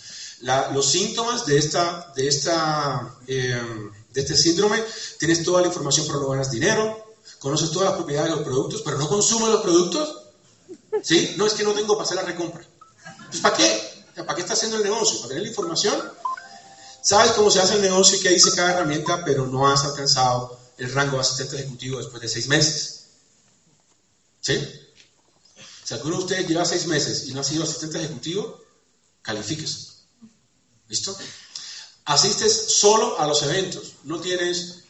Speaker 1: los síntomas de, esta, de, esta, eh, de este síndrome, tienes toda la información pero no ganas dinero, conoces todas las propiedades de los productos, pero no consumes los productos. ¿Sí? No es que no tengo para hacer la recompra. Pues ¿para qué? ¿Para qué estás haciendo el negocio? ¿Para tener la información? Sabes cómo se hace el negocio y qué dice cada herramienta, pero no has alcanzado el rango de asistente ejecutivo después de seis meses. ¿Sí? Si alguno de ustedes lleva seis meses y no ha sido asistente ejecutivo, califíquese. ¿Listo? Asistes solo a los eventos. No tienes.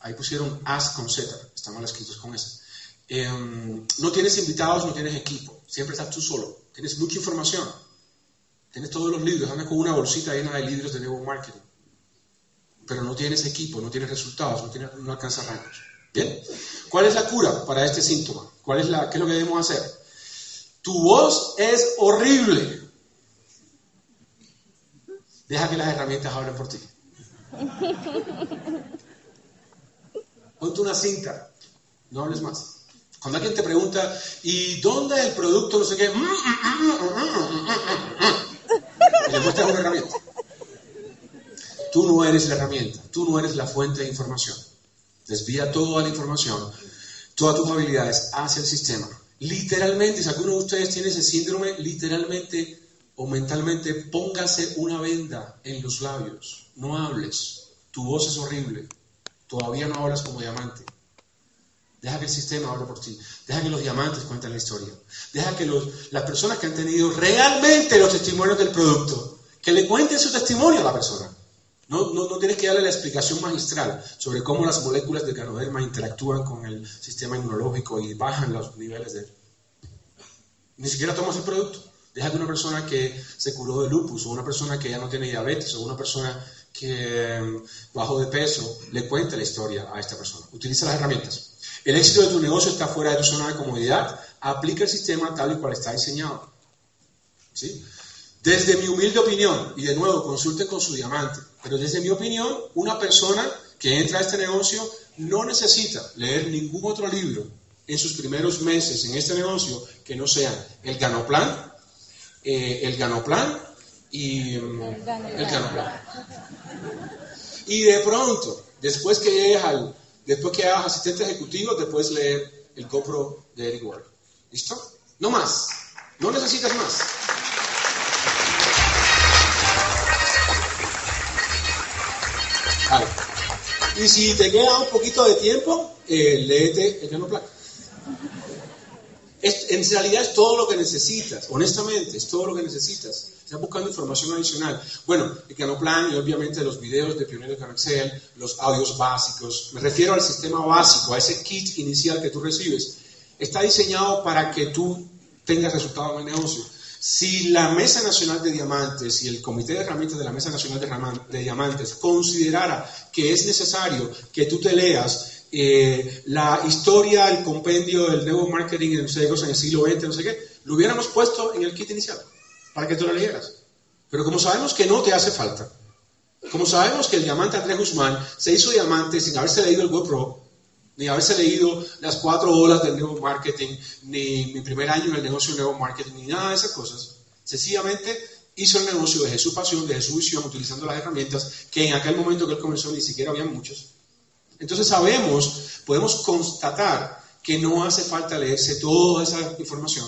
Speaker 1: Ahí pusieron as con Z. Están mal escritos con S. Em, no tienes invitados, no tienes equipo. Siempre estás tú solo. Tienes mucha información. Tienes todos los libros. Andas con una bolsita llena de libros de nuevo marketing pero no tienes equipo, no tienes resultados, no, tienes, no alcanzas rangos. ¿Bien? ¿Cuál es la cura para este síntoma? ¿Cuál es la, ¿Qué es lo que debemos hacer? Tu voz es horrible. Deja que las herramientas hablen por ti. Ponte una cinta, no hables más. Cuando alguien te pregunta, ¿y dónde es el producto? No sé qué, y le muestras una herramienta. Tú no eres la herramienta, tú no eres la fuente de información. Desvía toda la información, todas tus habilidades hacia el sistema. Literalmente, si alguno de ustedes tiene ese síndrome, literalmente o mentalmente, póngase una venda en los labios. No hables. Tu voz es horrible. Todavía no hablas como diamante. Deja que el sistema hable por ti. Deja que los diamantes cuenten la historia. Deja que las personas que han tenido realmente los testimonios del producto, que le cuenten su testimonio a la persona. No, no, tienes que darle la explicación magistral sobre cómo las moléculas de ganoderma interactúan con el sistema inmunológico y bajan los niveles de... Ni siquiera tomas el producto. Deja que una persona que se curó de lupus, o una persona que ya no tiene diabetes, o una persona que mm, bajó de peso, le cuente la historia a esta persona. Utiliza las herramientas. El éxito de tu negocio está fuera de tu zona de comodidad. Aplica el sistema tal y cual está diseñado. ¿Sí? Desde mi humilde opinión, y de nuevo consulte con su diamante, pero desde mi opinión, una persona que entra a este negocio no necesita leer ningún otro libro en sus primeros meses en este negocio que no sean el Ganoplan, eh, el Ganoplan y mm, el Ganoplan. Y de pronto, Después que llegues al, después que hagas asistente ejecutivo, puedes leer el GoPro de Eric Ward. ¿Listo? No más. No necesitas más. Y si te queda un poquito de tiempo, eh, léete el plan. En realidad es todo lo que necesitas, honestamente, es todo lo que necesitas. Estás buscando información adicional. Bueno, el Canoplan y obviamente los videos de Pioneros Excel, los audios básicos. Me refiero al sistema básico, a ese kit inicial que tú recibes. Está diseñado para que tú tengas resultados en el negocio. Si la Mesa Nacional de Diamantes y el Comité de Herramientas de la Mesa Nacional de, Diamantes considerara que es necesario que tú te leas eh, la historia, el compendio del nuevo marketing en, en el siglo XX, no sé qué, lo hubiéramos puesto en el kit inicial para que tú lo leyeras. Pero como sabemos que no te hace falta, como sabemos que el diamante Andrés Guzmán se hizo diamante sin haberse leído el GoPro, ni haberse leído las cuatro olas del nuevo marketing, ni mi primer año en el negocio del nuevo marketing, ni nada de esas cosas. Sencillamente hizo el negocio desde su pasión, desde su visión, utilizando las herramientas que en aquel momento que él comenzó ni siquiera había muchas. Entonces sabemos, podemos constatar que no hace falta leerse toda esa información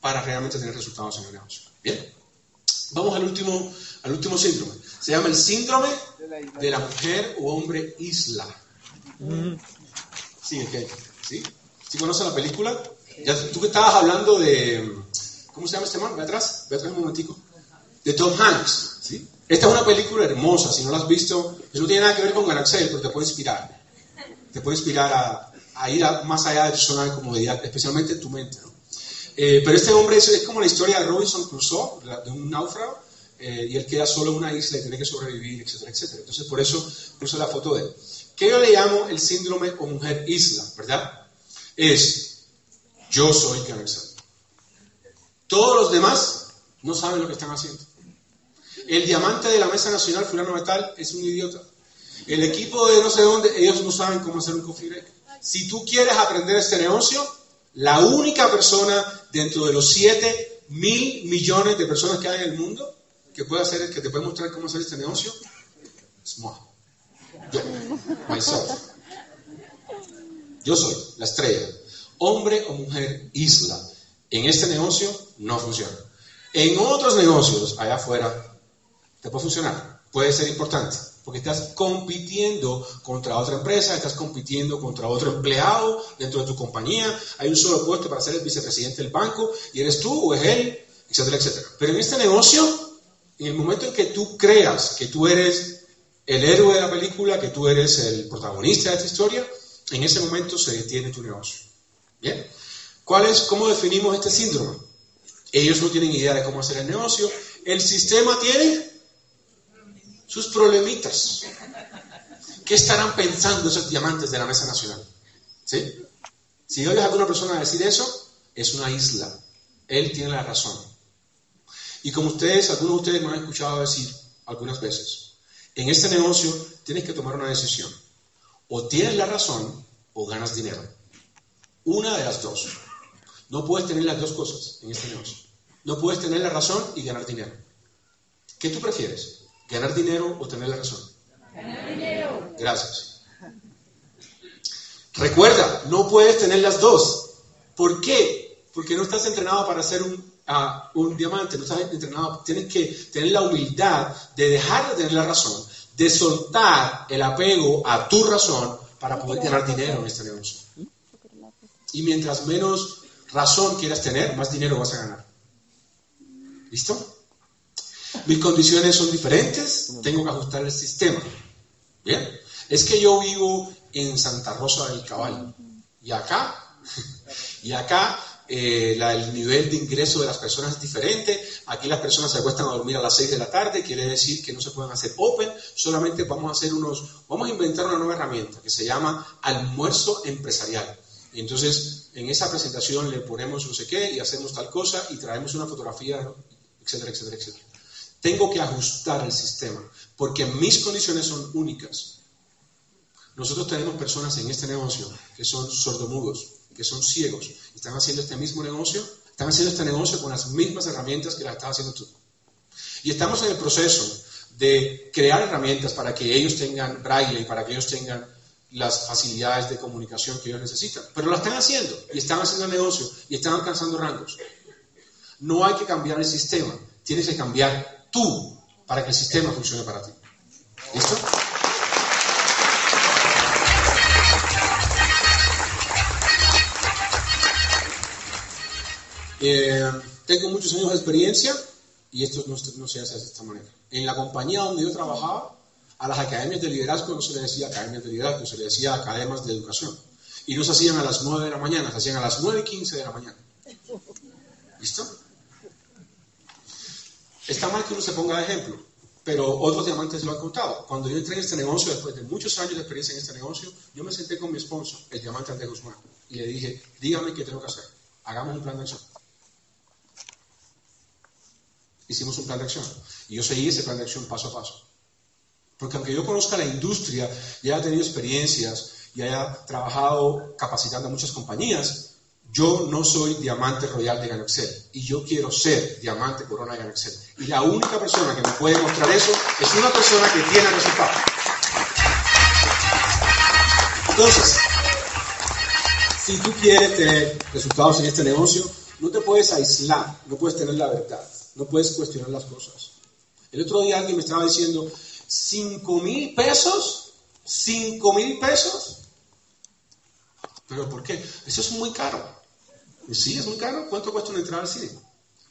Speaker 1: para realmente tener resultados en el negocio. Bien, vamos al último, al último síndrome. Se llama el síndrome de la mujer o hombre isla. Sí, ¿qué? ¿Sí? ¿Sí conoce la película? Ya, tú que estabas hablando de... ¿Cómo se llama este man? Ve atrás, ve atrás un momentico. De Tom Hanks, ¿sí? Esta es una película hermosa, si no la has visto, eso no tiene nada que ver con Galaxel, pero te puede inspirar. Te puede inspirar a, a ir más allá de tu zona de comodidad, especialmente en tu mente, ¿no? Eh, pero este hombre es, como la historia de Robinson Crusoe, de un náufrago, eh, y él queda solo en una isla y tiene que sobrevivir, etcétera, etcétera. Entonces, por eso puse la foto de él. ¿Qué yo le llamo el síndrome o mujer isla, verdad? Es, yo soy Galaxel. Todos los demás no saben lo que están haciendo. El diamante de la Mesa Nacional, fulano de tal, es un idiota. El equipo de no sé dónde, ellos no saben cómo hacer un coffee break. Si tú quieres aprender este negocio, la única persona dentro de los 7 mil millones de personas que hay en el mundo que puede hacer, que te puede mostrar cómo hacer este negocio, es moi. Yo, myself. Yo soy la estrella. Hombre o mujer isla. En este negocio no funciona. En otros negocios, allá afuera, te puede funcionar, puede ser importante, porque estás compitiendo contra otra empresa, estás compitiendo contra otro empleado dentro de tu compañía, hay un solo puesto para ser el vicepresidente del banco, y eres tú o es él, etcétera, etcétera. Pero en este negocio, en el momento en que tú creas que tú eres el héroe de la película, que tú eres el protagonista de esta historia, en ese momento se detiene tu negocio. ¿Bien? ¿Cuál es, ¿Cómo definimos este síndrome? Ellos no tienen idea de cómo hacer el negocio. El sistema tiene sus problemitas. ¿Qué estarán pensando esos diamantes de la Mesa Nacional? ¿Sí? Si oyes a alguna persona decir eso, es una isla. Él tiene la razón. Y como ustedes, algunos de ustedes me han escuchado decir algunas veces, en este negocio tienes que tomar una decisión. O tienes la razón o ganas dinero. Una de las dos. No puedes tener las dos cosas en este negocio. No puedes tener la razón y ganar dinero. ¿Qué tú prefieres? ¿Ganar dinero o tener la razón? Ganar dinero. Gracias. Recuerda, no puedes tener las dos. ¿Por qué? Porque no estás entrenado para ser un, ah, un diamante, no estás entrenado. Tienes que tener la humildad de dejar de tener la razón, de soltar el apego a tu razón para poder ganar dinero en este negocio. Y mientras menos razón quieras tener, más dinero vas a ganar. ¿Listo? Mis condiciones son diferentes, tengo que ajustar el sistema. ¿Bien? Es que yo vivo en Santa Rosa del Caballo. Y acá, y acá eh, el nivel de ingreso de las personas es diferente. Aquí las personas se acuestan a dormir a las 6 de la tarde, quiere decir que no se pueden hacer open, solamente vamos a hacer unos, vamos a inventar una nueva herramienta que se llama almuerzo empresarial. Entonces en esa presentación le ponemos no sé qué y hacemos tal cosa y traemos una fotografía, etcétera, etcétera, etcétera. Tengo que ajustar el sistema porque mis condiciones son únicas. Nosotros tenemos personas en este negocio que son sordomudos, que son ciegos, y están haciendo este mismo negocio, están haciendo este negocio con las mismas herramientas que las estás haciendo tú. Y estamos en el proceso de crear herramientas para que ellos tengan braille y para que ellos tengan las facilidades de comunicación que ellos necesitan. Pero lo están haciendo y están haciendo el negocio y están alcanzando rangos. No hay que cambiar el sistema, tienes que cambiar tú para que el sistema funcione para ti. ¿Listo? Eh, tengo muchos años de experiencia y esto no, no se hace de esta manera. En la compañía donde yo trabajaba, a las academias de liderazgo no se le decía academias de liderazgo, se le decía academias de educación. Y no se hacían a las 9 de la mañana, se hacían a las 9 y 15 de la mañana. ¿Listo? Está mal que uno se ponga de ejemplo, pero otros diamantes lo han contado. Cuando yo entré en este negocio, después de muchos años de experiencia en este negocio, yo me senté con mi sponsor, el diamante Andrés Guzmán, y le dije, dígame qué tengo que hacer. Hagamos un plan de acción. Hicimos un plan de acción. Y yo seguí ese plan de acción paso a paso. Porque aunque yo conozca la industria y haya tenido experiencias y haya trabajado capacitando a muchas compañías, yo no soy diamante royal de Ganoxel y yo quiero ser diamante corona de Ganoxel. Y la única persona que me puede mostrar eso es una persona que tiene resultados. Entonces, si tú quieres tener resultados en este negocio, no te puedes aislar, no puedes tener la verdad, no puedes cuestionar las cosas. El otro día alguien me estaba diciendo, ¿Cinco mil pesos? ¿Cinco mil pesos? ¿Pero por qué? Eso es muy caro. Sí, es muy caro. ¿Cuánto cuesta una entrada al cine?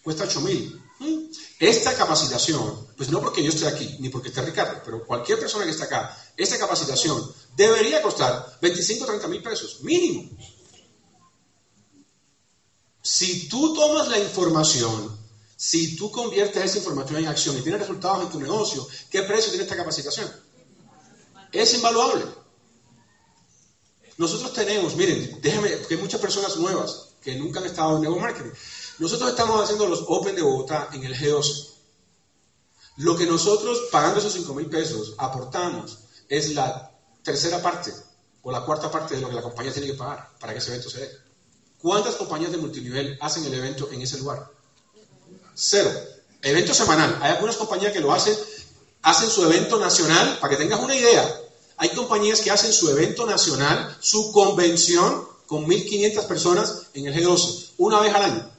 Speaker 1: Cuesta ocho mil. ¿Mm? Esta capacitación, pues no porque yo esté aquí, ni porque esté Ricardo, pero cualquier persona que esté acá, esta capacitación debería costar 25 o 30 mil pesos, mínimo. Si tú tomas la información si tú conviertes esa información en acción y tienes resultados en tu negocio, ¿qué precio tiene esta capacitación? Es invaluable. Nosotros tenemos, miren, déjenme, que hay muchas personas nuevas que nunca han estado en Nuevo Marketing. Nosotros estamos haciendo los Open de Bogotá en el G12. Lo que nosotros, pagando esos 5 mil pesos, aportamos es la tercera parte o la cuarta parte de lo que la compañía tiene que pagar para que ese evento se dé. ¿Cuántas compañías de multinivel hacen el evento en ese lugar? Cero. Evento semanal. Hay algunas compañías que lo hacen, hacen su evento nacional, para que tengas una idea. Hay compañías que hacen su evento nacional, su convención con 1.500 personas en el G12, una vez al año.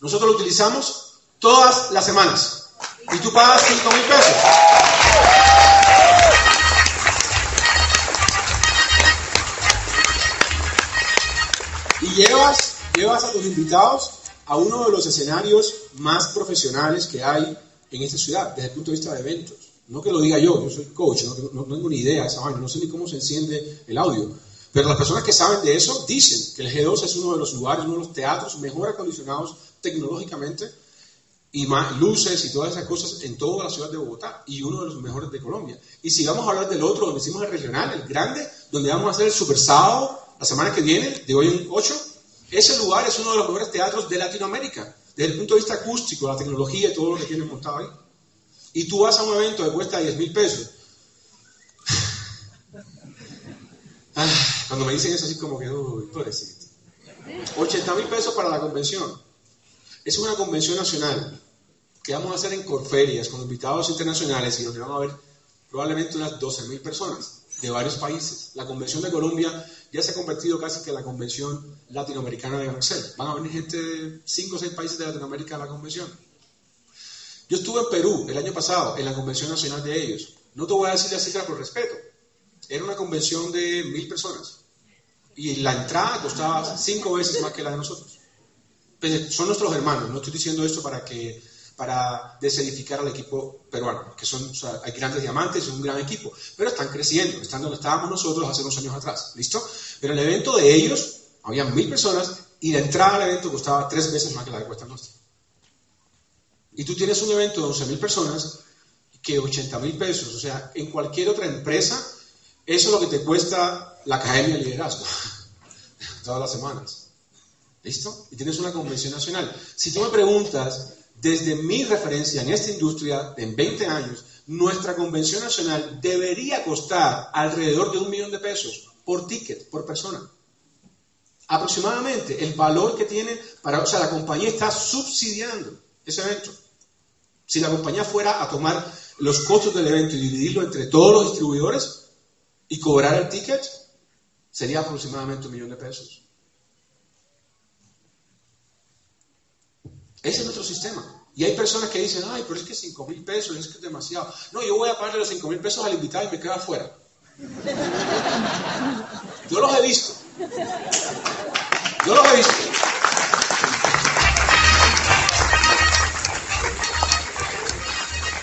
Speaker 1: Nosotros lo utilizamos todas las semanas. Y tú pagas 5 mil pesos. Y llevas, llevas a tus invitados a uno de los escenarios más profesionales que hay en esta ciudad, desde el punto de vista de eventos. No que lo diga yo, yo soy coach, no, tengo ni idea de no sé ni cómo se enciende el audio. Pero las personas que saben de eso dicen que el G2 es uno de los lugares, uno de los teatros mejor acondicionados tecnológicamente y más luces y todas esas cosas en toda la ciudad de Bogotá y uno de los mejores de Colombia. Y si vamos a hablar del otro, donde hicimos el regional, el grande, donde vamos a hacer el Super Sábado la semana que viene, de hoy en 8, ese lugar es uno de los mejores teatros de Latinoamérica, desde el punto de vista acústico, la tecnología y todo lo que tienen montado ahí. Y tú vas a un evento que cuesta 10 mil pesos. Ah, cuando me dicen eso, así como que, uy, pobrecito. 80 mil pesos para la convención. Es una convención nacional que vamos a hacer en Corferias con invitados internacionales y donde van a haber probablemente unas 12 mil personas de varios países. La convención de Colombia ya se ha convertido casi que en la convención latinoamericana de Excel. Van a venir gente de 5 o 6 países de Latinoamérica a la convención. Yo estuve en Perú el año pasado, en la convención nacional de ellos. No te voy a decir la cifra por respeto. Era una convención de mil personas. Y la entrada costaba cinco veces más que la de nosotros. Pues, son nuestros hermanos. No estoy diciendo esto para que para desedificar al equipo peruano, que son, hay grandes diamantes, es un gran equipo, pero están creciendo, están donde estábamos nosotros hace unos años atrás, ¿listo? Pero el evento de ellos, había mil personas y la entrada al evento costaba tres veces más que la que cuesta nuestra. Y tú tienes un evento de 11 mil personas que 80 mil pesos, o sea, en cualquier otra empresa, eso es lo que te cuesta la academia de liderazgo, todas las semanas. ¿Listo? Y tienes una convención nacional. Si tú me preguntas, desde mi referencia en esta industria, en 20 años, nuestra convención nacional debería costar alrededor de un millón de pesos por ticket, por persona. Aproximadamente el valor que tiene para, o sea, la compañía está subsidiando ese evento. Si la compañía fuera a tomar los costos del evento y dividirlo entre todos los distribuidores y cobrar el ticket, sería aproximadamente un millón de pesos. Ese es nuestro sistema. Y hay personas que dicen, ay, pero es que 5 mil pesos es que es demasiado. No, yo voy a pagarle los 5 mil pesos al invitado y me quedo afuera. Yo los he visto. Yo los he visto.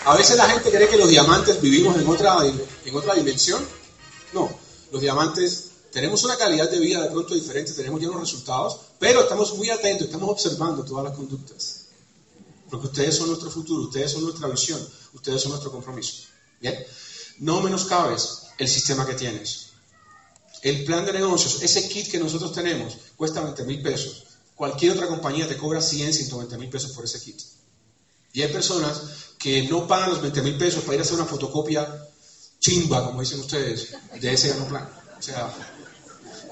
Speaker 1: A veces la gente cree que los diamantes vivimos en otra, en otra dimensión. No, los diamantes tenemos una calidad de vida de pronto diferente, tenemos ya unos resultados, pero estamos muy atentos, estamos observando todas las conductas. Porque ustedes son nuestro futuro, ustedes son nuestra visión, ustedes son nuestro compromiso. ¿Bien? No menoscabes el sistema que tienes. El plan de negocios, ese kit que nosotros tenemos, cuesta 20 mil pesos. Cualquier otra compañía te cobra 100, 120 mil pesos por ese kit. Y hay personas que no pagan los 20 mil pesos para ir a hacer una fotocopia chimba, como dicen ustedes, de ese gran plan. O sea,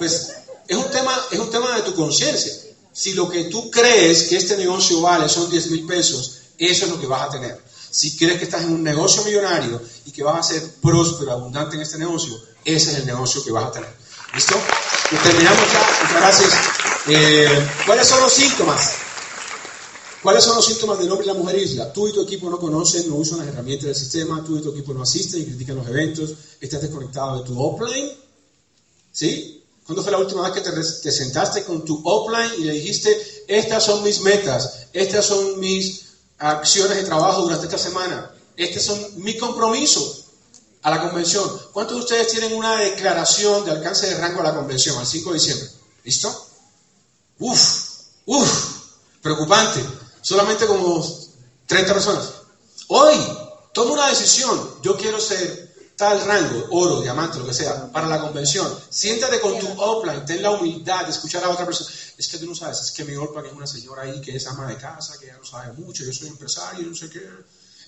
Speaker 1: pues es un tema, es un tema de tu conciencia. Si lo que tú crees que este negocio vale son 10 mil pesos, eso es lo que vas a tener. Si crees que estás en un negocio millonario y que vas a ser próspero, abundante en este negocio, ese es el negocio que vas a tener. ¿Listo? Y terminamos ya. Muchas gracias. Eh, ¿Cuáles son los síntomas? ¿Cuáles son los síntomas del hombre y la mujer isla? Tú y tu equipo no conocen, no usan las herramientas del sistema, tú y tu equipo no asisten y critican los eventos, estás desconectado de tu offline. ¿Sí? ¿Cuándo fue la última vez que te, sentaste con tu offline y le dijiste, estas son mis metas, estas son mis acciones de trabajo durante esta semana, estos son mi compromiso a la convención? ¿Cuántos de ustedes tienen una declaración de alcance de rango a la convención, al 5 de diciembre? ¿Listo? Uf, uf, preocupante. Solamente como 30 personas. Hoy, toma una decisión. Yo quiero ser tal rango, oro, diamante, lo que sea, para la convención. Siéntate con tu offline, ten la humildad de escuchar a otra persona. Es que tú no sabes, es que mi offline es una señora ahí que es ama de casa, que ya no sabe mucho, yo soy empresario, no sé qué.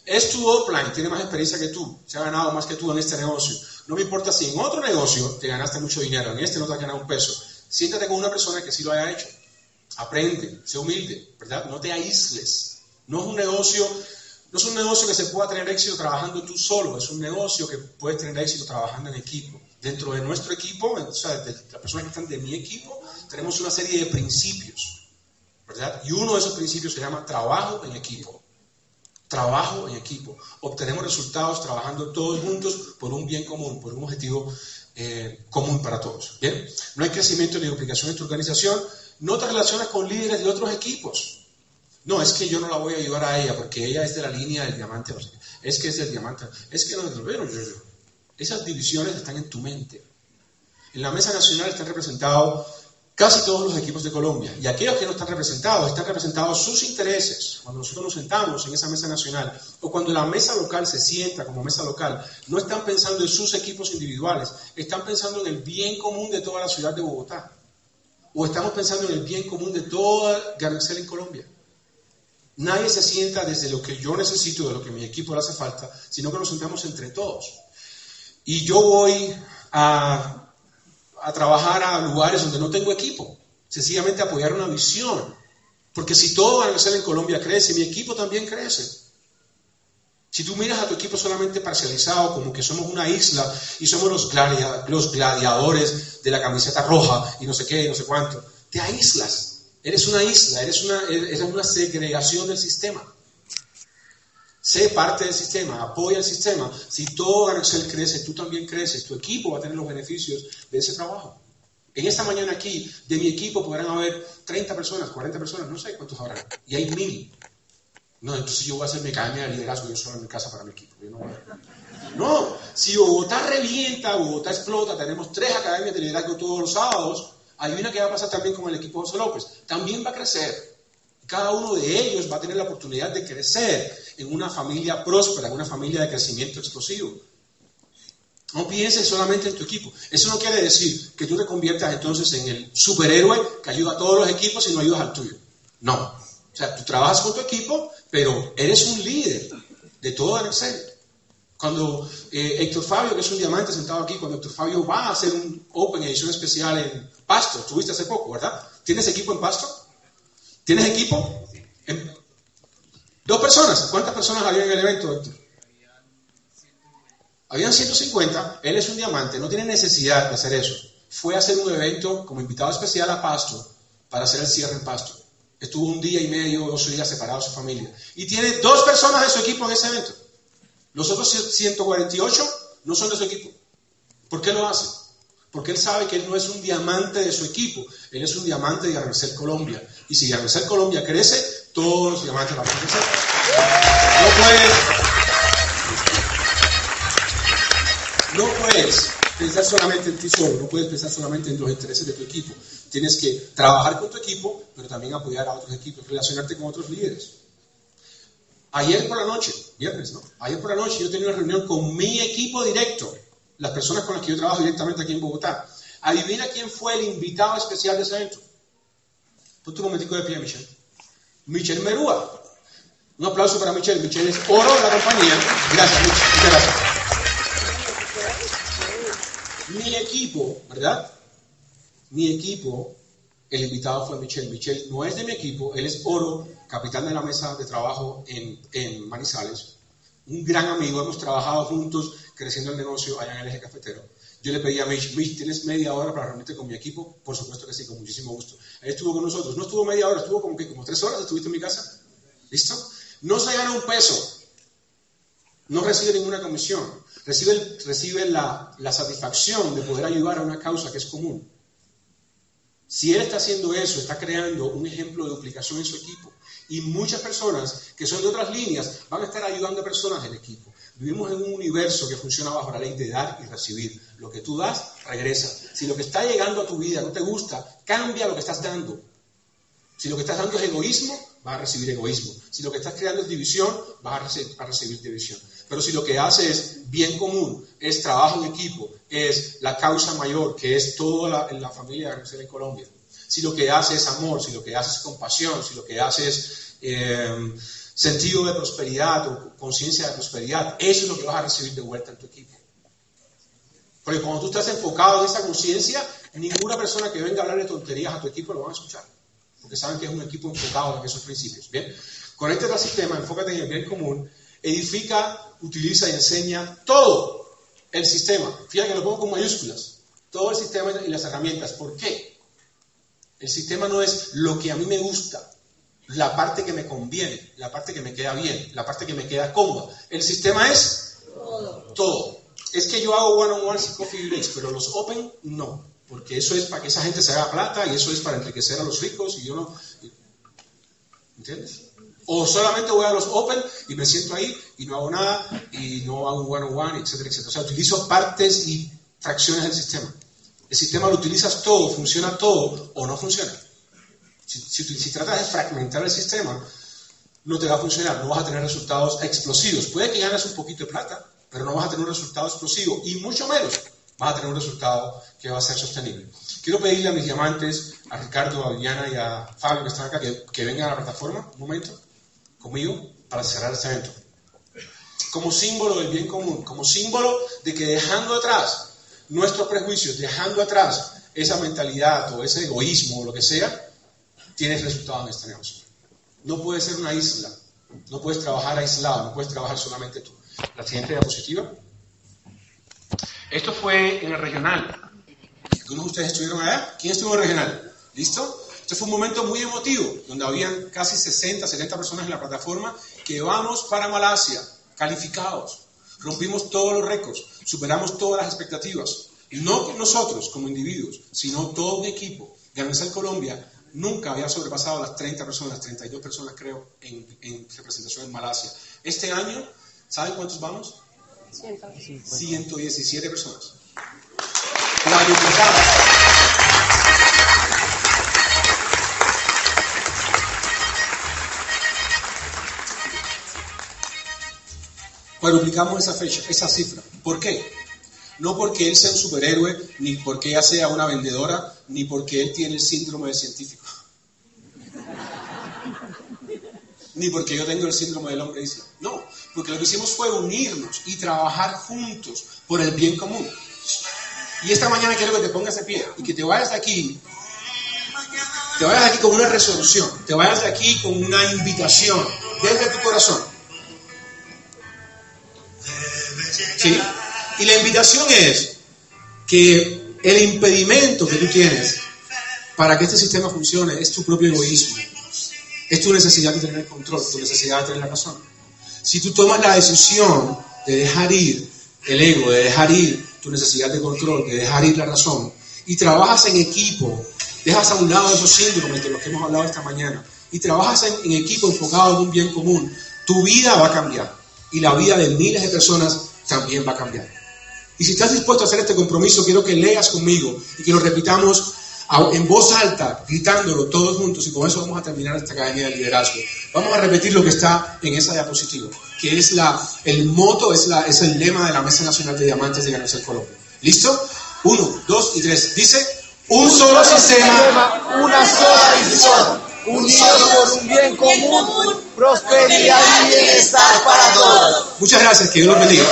Speaker 1: Es tu offline, tiene más experiencia que tú, se ha ganado más que tú en este negocio. No me importa si en otro negocio te ganaste mucho dinero, en este no te has ganado un peso. Siéntate con una persona que sí lo haya hecho. Aprende, sé humilde, ¿verdad? No te aísles. No es un negocio no es un negocio que se pueda tener éxito trabajando tú solo, es un negocio que puedes tener éxito trabajando en equipo. Dentro de nuestro equipo, o sea, de las personas que están de mi equipo, tenemos una serie de principios, ¿verdad? Y uno de esos principios se llama trabajo en equipo. Trabajo en equipo. Obtenemos resultados trabajando todos juntos por un bien común, por un objetivo eh, común para todos. ¿Bien? No hay crecimiento ni duplicación en tu organización. No te relacionas con líderes de otros equipos. No, es que yo no la voy a ayudar a ella porque ella es de la línea del diamante. Es que es del diamante. Es que no, pero esas divisiones están en tu mente. En la mesa nacional están representados casi todos los equipos de Colombia. Y aquellos que no están representados, están representados sus intereses. Cuando nosotros nos sentamos en esa mesa nacional o cuando la mesa local se sienta como mesa local, no están pensando en sus equipos individuales, están pensando en el bien común de toda la ciudad de Bogotá. O estamos pensando en el bien común de toda García en Colombia. Nadie se sienta desde lo que yo necesito, de lo que mi equipo le hace falta, sino que nos sentamos entre todos. Y yo voy a, trabajar a lugares donde no tengo equipo, sencillamente apoyar una visión. Porque si todo ser en Colombia crece, mi equipo también crece. Si tú miras a tu equipo solamente parcializado, como que somos una isla y somos los, gladiadores de la camiseta roja y no sé qué no sé cuánto, te aíslas. Eres una isla, eres una, eres una segregación del sistema. Sé parte del sistema, apoya el sistema. Si todo Garcel crece, tú también creces, tu equipo va a tener los beneficios de ese trabajo. En esta mañana aquí, de mi equipo podrán haber 30 personas, 40 personas, no sé cuántos habrán. Y hay mil. No, entonces yo voy a hacer mi academia de liderazgo yo solo en mi casa para mi equipo. no, no, si Bogotá revienta, Bogotá explota, tenemos tres academias de liderazgo todos los sábados, una qué va a pasar también con el equipo José López. También va a crecer. Cada uno de ellos va a tener la oportunidad de crecer en una familia próspera, en una familia de crecimiento explosivo. No pienses solamente en tu equipo. Eso no quiere decir que tú te conviertas entonces en el superhéroe que ayuda a todos los equipos y no ayudas al tuyo. No. O sea, tú trabajas con tu equipo, pero eres un líder de todo el serie. Cuando eh, Héctor Fabio, que es un diamante sentado aquí, cuando Héctor Fabio va a hacer un Open edición especial en Pasto, estuviste hace poco, ¿verdad? ¿Tienes equipo en Pasto? ¿Tienes equipo? Dos personas. ¿Cuántas personas había en el evento, Héctor? Habían 150, él es un diamante, no tiene necesidad de hacer eso. Fue a hacer un evento como invitado especial a Pasto para hacer el cierre en Pasto. Estuvo un día y medio, dos días separado de su familia. Y tiene dos personas de su equipo en ese evento. Los otros 148 no son de su equipo. ¿Por qué lo hace? Porque él sabe que él no es un diamante de su equipo, él es un diamante de Arrecife Colombia. Y si Arrecife Colombia crece, todos los diamantes van a crecer. No puedes, no puedes pensar solamente en ti solo, no puedes pensar solamente en los intereses de tu equipo. Tienes que trabajar con tu equipo, pero también apoyar a otros equipos, relacionarte con otros líderes. Ayer por la noche, viernes, ¿no? Ayer por la noche yo tenía una reunión con mi equipo directo, las personas con las que yo trabajo directamente aquí en Bogotá. Adivina quién fue el invitado especial de ese evento. Ponte un momentico de pie, Michelle. Michelle Merúa. Un aplauso para Michelle. Michelle es oro de la compañía. Gracias, Michelle. Muchas gracias. Mi equipo, ¿verdad? Mi equipo, el invitado fue Michelle. Michelle no es de mi equipo, él es oro, capitán de la mesa de trabajo en, Manizales. Un gran amigo, hemos trabajado juntos creciendo el negocio allá en el eje cafetero. Yo le pedí a Mitch, Mitch, ¿tienes media hora para reunirte con mi equipo? Por supuesto que sí, con muchísimo gusto. Él estuvo con nosotros. No estuvo media hora, estuvo como que como tres horas, estuviste en mi casa. ¿Listo? No se gana un peso. No recibe ninguna comisión. Recibe, recibe la, la satisfacción de poder ayudar a una causa que es común. Si él está haciendo eso, está creando un ejemplo de duplicación en su equipo. Y muchas personas que son de otras líneas van a estar ayudando a personas del equipo. Vivimos en un universo que funciona bajo la ley de dar y recibir. Lo que tú das, regresa. Si lo que está llegando a tu vida no te gusta, cambia lo que estás dando. Si lo que estás dando es egoísmo, vas a recibir egoísmo. Si lo que estás creando es división, vas a recibir división. Pero si lo que haces es bien común, es trabajo en equipo, es la causa mayor, que es toda la, familia de en Colombia. Si lo que haces es amor, si lo que haces es compasión, si lo que haces es eh, sentido de prosperidad o conciencia de prosperidad, eso es lo que vas a recibir de vuelta en tu equipo. Porque cuando tú estás enfocado en esa conciencia, ninguna persona que venga a hablar de tonterías a tu equipo lo van a escuchar. Porque saben que es un equipo enfocado en esos principios. Bien, conéctate al sistema, enfócate en el bien común, edifica, utiliza y enseña todo el sistema. Fíjate que lo pongo con mayúsculas. Todo el sistema y las herramientas. ¿Por qué? El sistema no es lo que a mí me gusta, la parte que me conviene, la parte que me queda bien, la parte que me queda cómoda. El sistema es todo. Es que yo hago one-on-one -on -one coffee breaks, pero los open no, porque eso es para que esa gente se haga plata y eso es para enriquecer a los ricos y yo no... ¿Entiendes? O solamente voy a los open y me siento ahí y no hago nada y no hago one-on-one, etcétera, etcétera. O sea, utilizo partes y fracciones del sistema. El sistema lo utilizas todo, funciona todo o no funciona. Si, tratas de fragmentar el sistema, no te va a funcionar, no vas a tener resultados explosivos. Puede que ganes un poquito de plata, pero no vas a tener un resultado explosivo y mucho menos vas a tener un resultado que va a ser sostenible. Quiero pedirle a mis diamantes, a Ricardo, a Viviana y a Fabio que están acá, que, que vengan a la plataforma un momento conmigo para cerrar este evento. Como símbolo del bien común, como símbolo de que dejando atrás nuestros prejuicios, dejando atrás esa mentalidad o ese egoísmo o lo que sea, tienes resultados en este negocio. No puedes ser una isla, no puedes trabajar aislado, no puedes trabajar solamente tú. La siguiente diapositiva. Esto fue en el regional. ¿Algunos de ustedes estuvieron allá? ¿Quién estuvo en el regional? ¿Listo? Este fue un momento muy emotivo, donde habían casi 60, 70 personas en la plataforma que vamos para Malasia, calificados. Rompimos todos los récords, superamos todas las expectativas. No nosotros como individuos, sino todo un equipo. Ganesal Colombia nunca había sobrepasado las 30 personas, 32 personas creo, en, representación en Malasia. Este año, ¿saben cuántos vamos? 117 personas. Cuadruplicamos esa fecha, esa cifra. ¿Por qué? No porque él sea un superhéroe, ni porque ella sea una vendedora, ni porque él tiene el síndrome de científico. Ni porque yo tengo el síndrome del hombre. No, porque lo que hicimos fue unirnos y trabajar juntos por el bien común. Y esta mañana quiero que te pongas de pie y que te vayas de aquí, te vayas de aquí con una resolución, te vayas de aquí con una invitación desde tu corazón. ¿Sí? Y la invitación es que el impedimento que tú tienes para que este sistema funcione es tu propio egoísmo, es tu necesidad de tener el control, tu necesidad de tener la razón. Si tú tomas la decisión de dejar ir el ego, de dejar ir tu necesidad de control, de dejar ir la razón, y trabajas en equipo, dejas a un lado esos síndromes de los que hemos hablado esta mañana, y trabajas en, equipo enfocado en un bien común, tu vida va a cambiar y la vida de miles de personas también va a cambiar. Y si estás dispuesto a hacer este compromiso, quiero que leas conmigo y que lo repitamos en voz alta, gritándolo todos juntos, y con eso vamos a terminar esta academia de liderazgo. Vamos a repetir lo que está en esa diapositiva, que es la, el moto, es, la, es el lema de la Mesa Nacional de Diamantes de Ganancia Colombia. ¿Listo? Uno, dos y tres. Dice, un solo sistema,
Speaker 3: una sola visión, unidos por un bien común, prosperidad y bienestar para todos.
Speaker 1: Muchas gracias, que Dios los bendiga.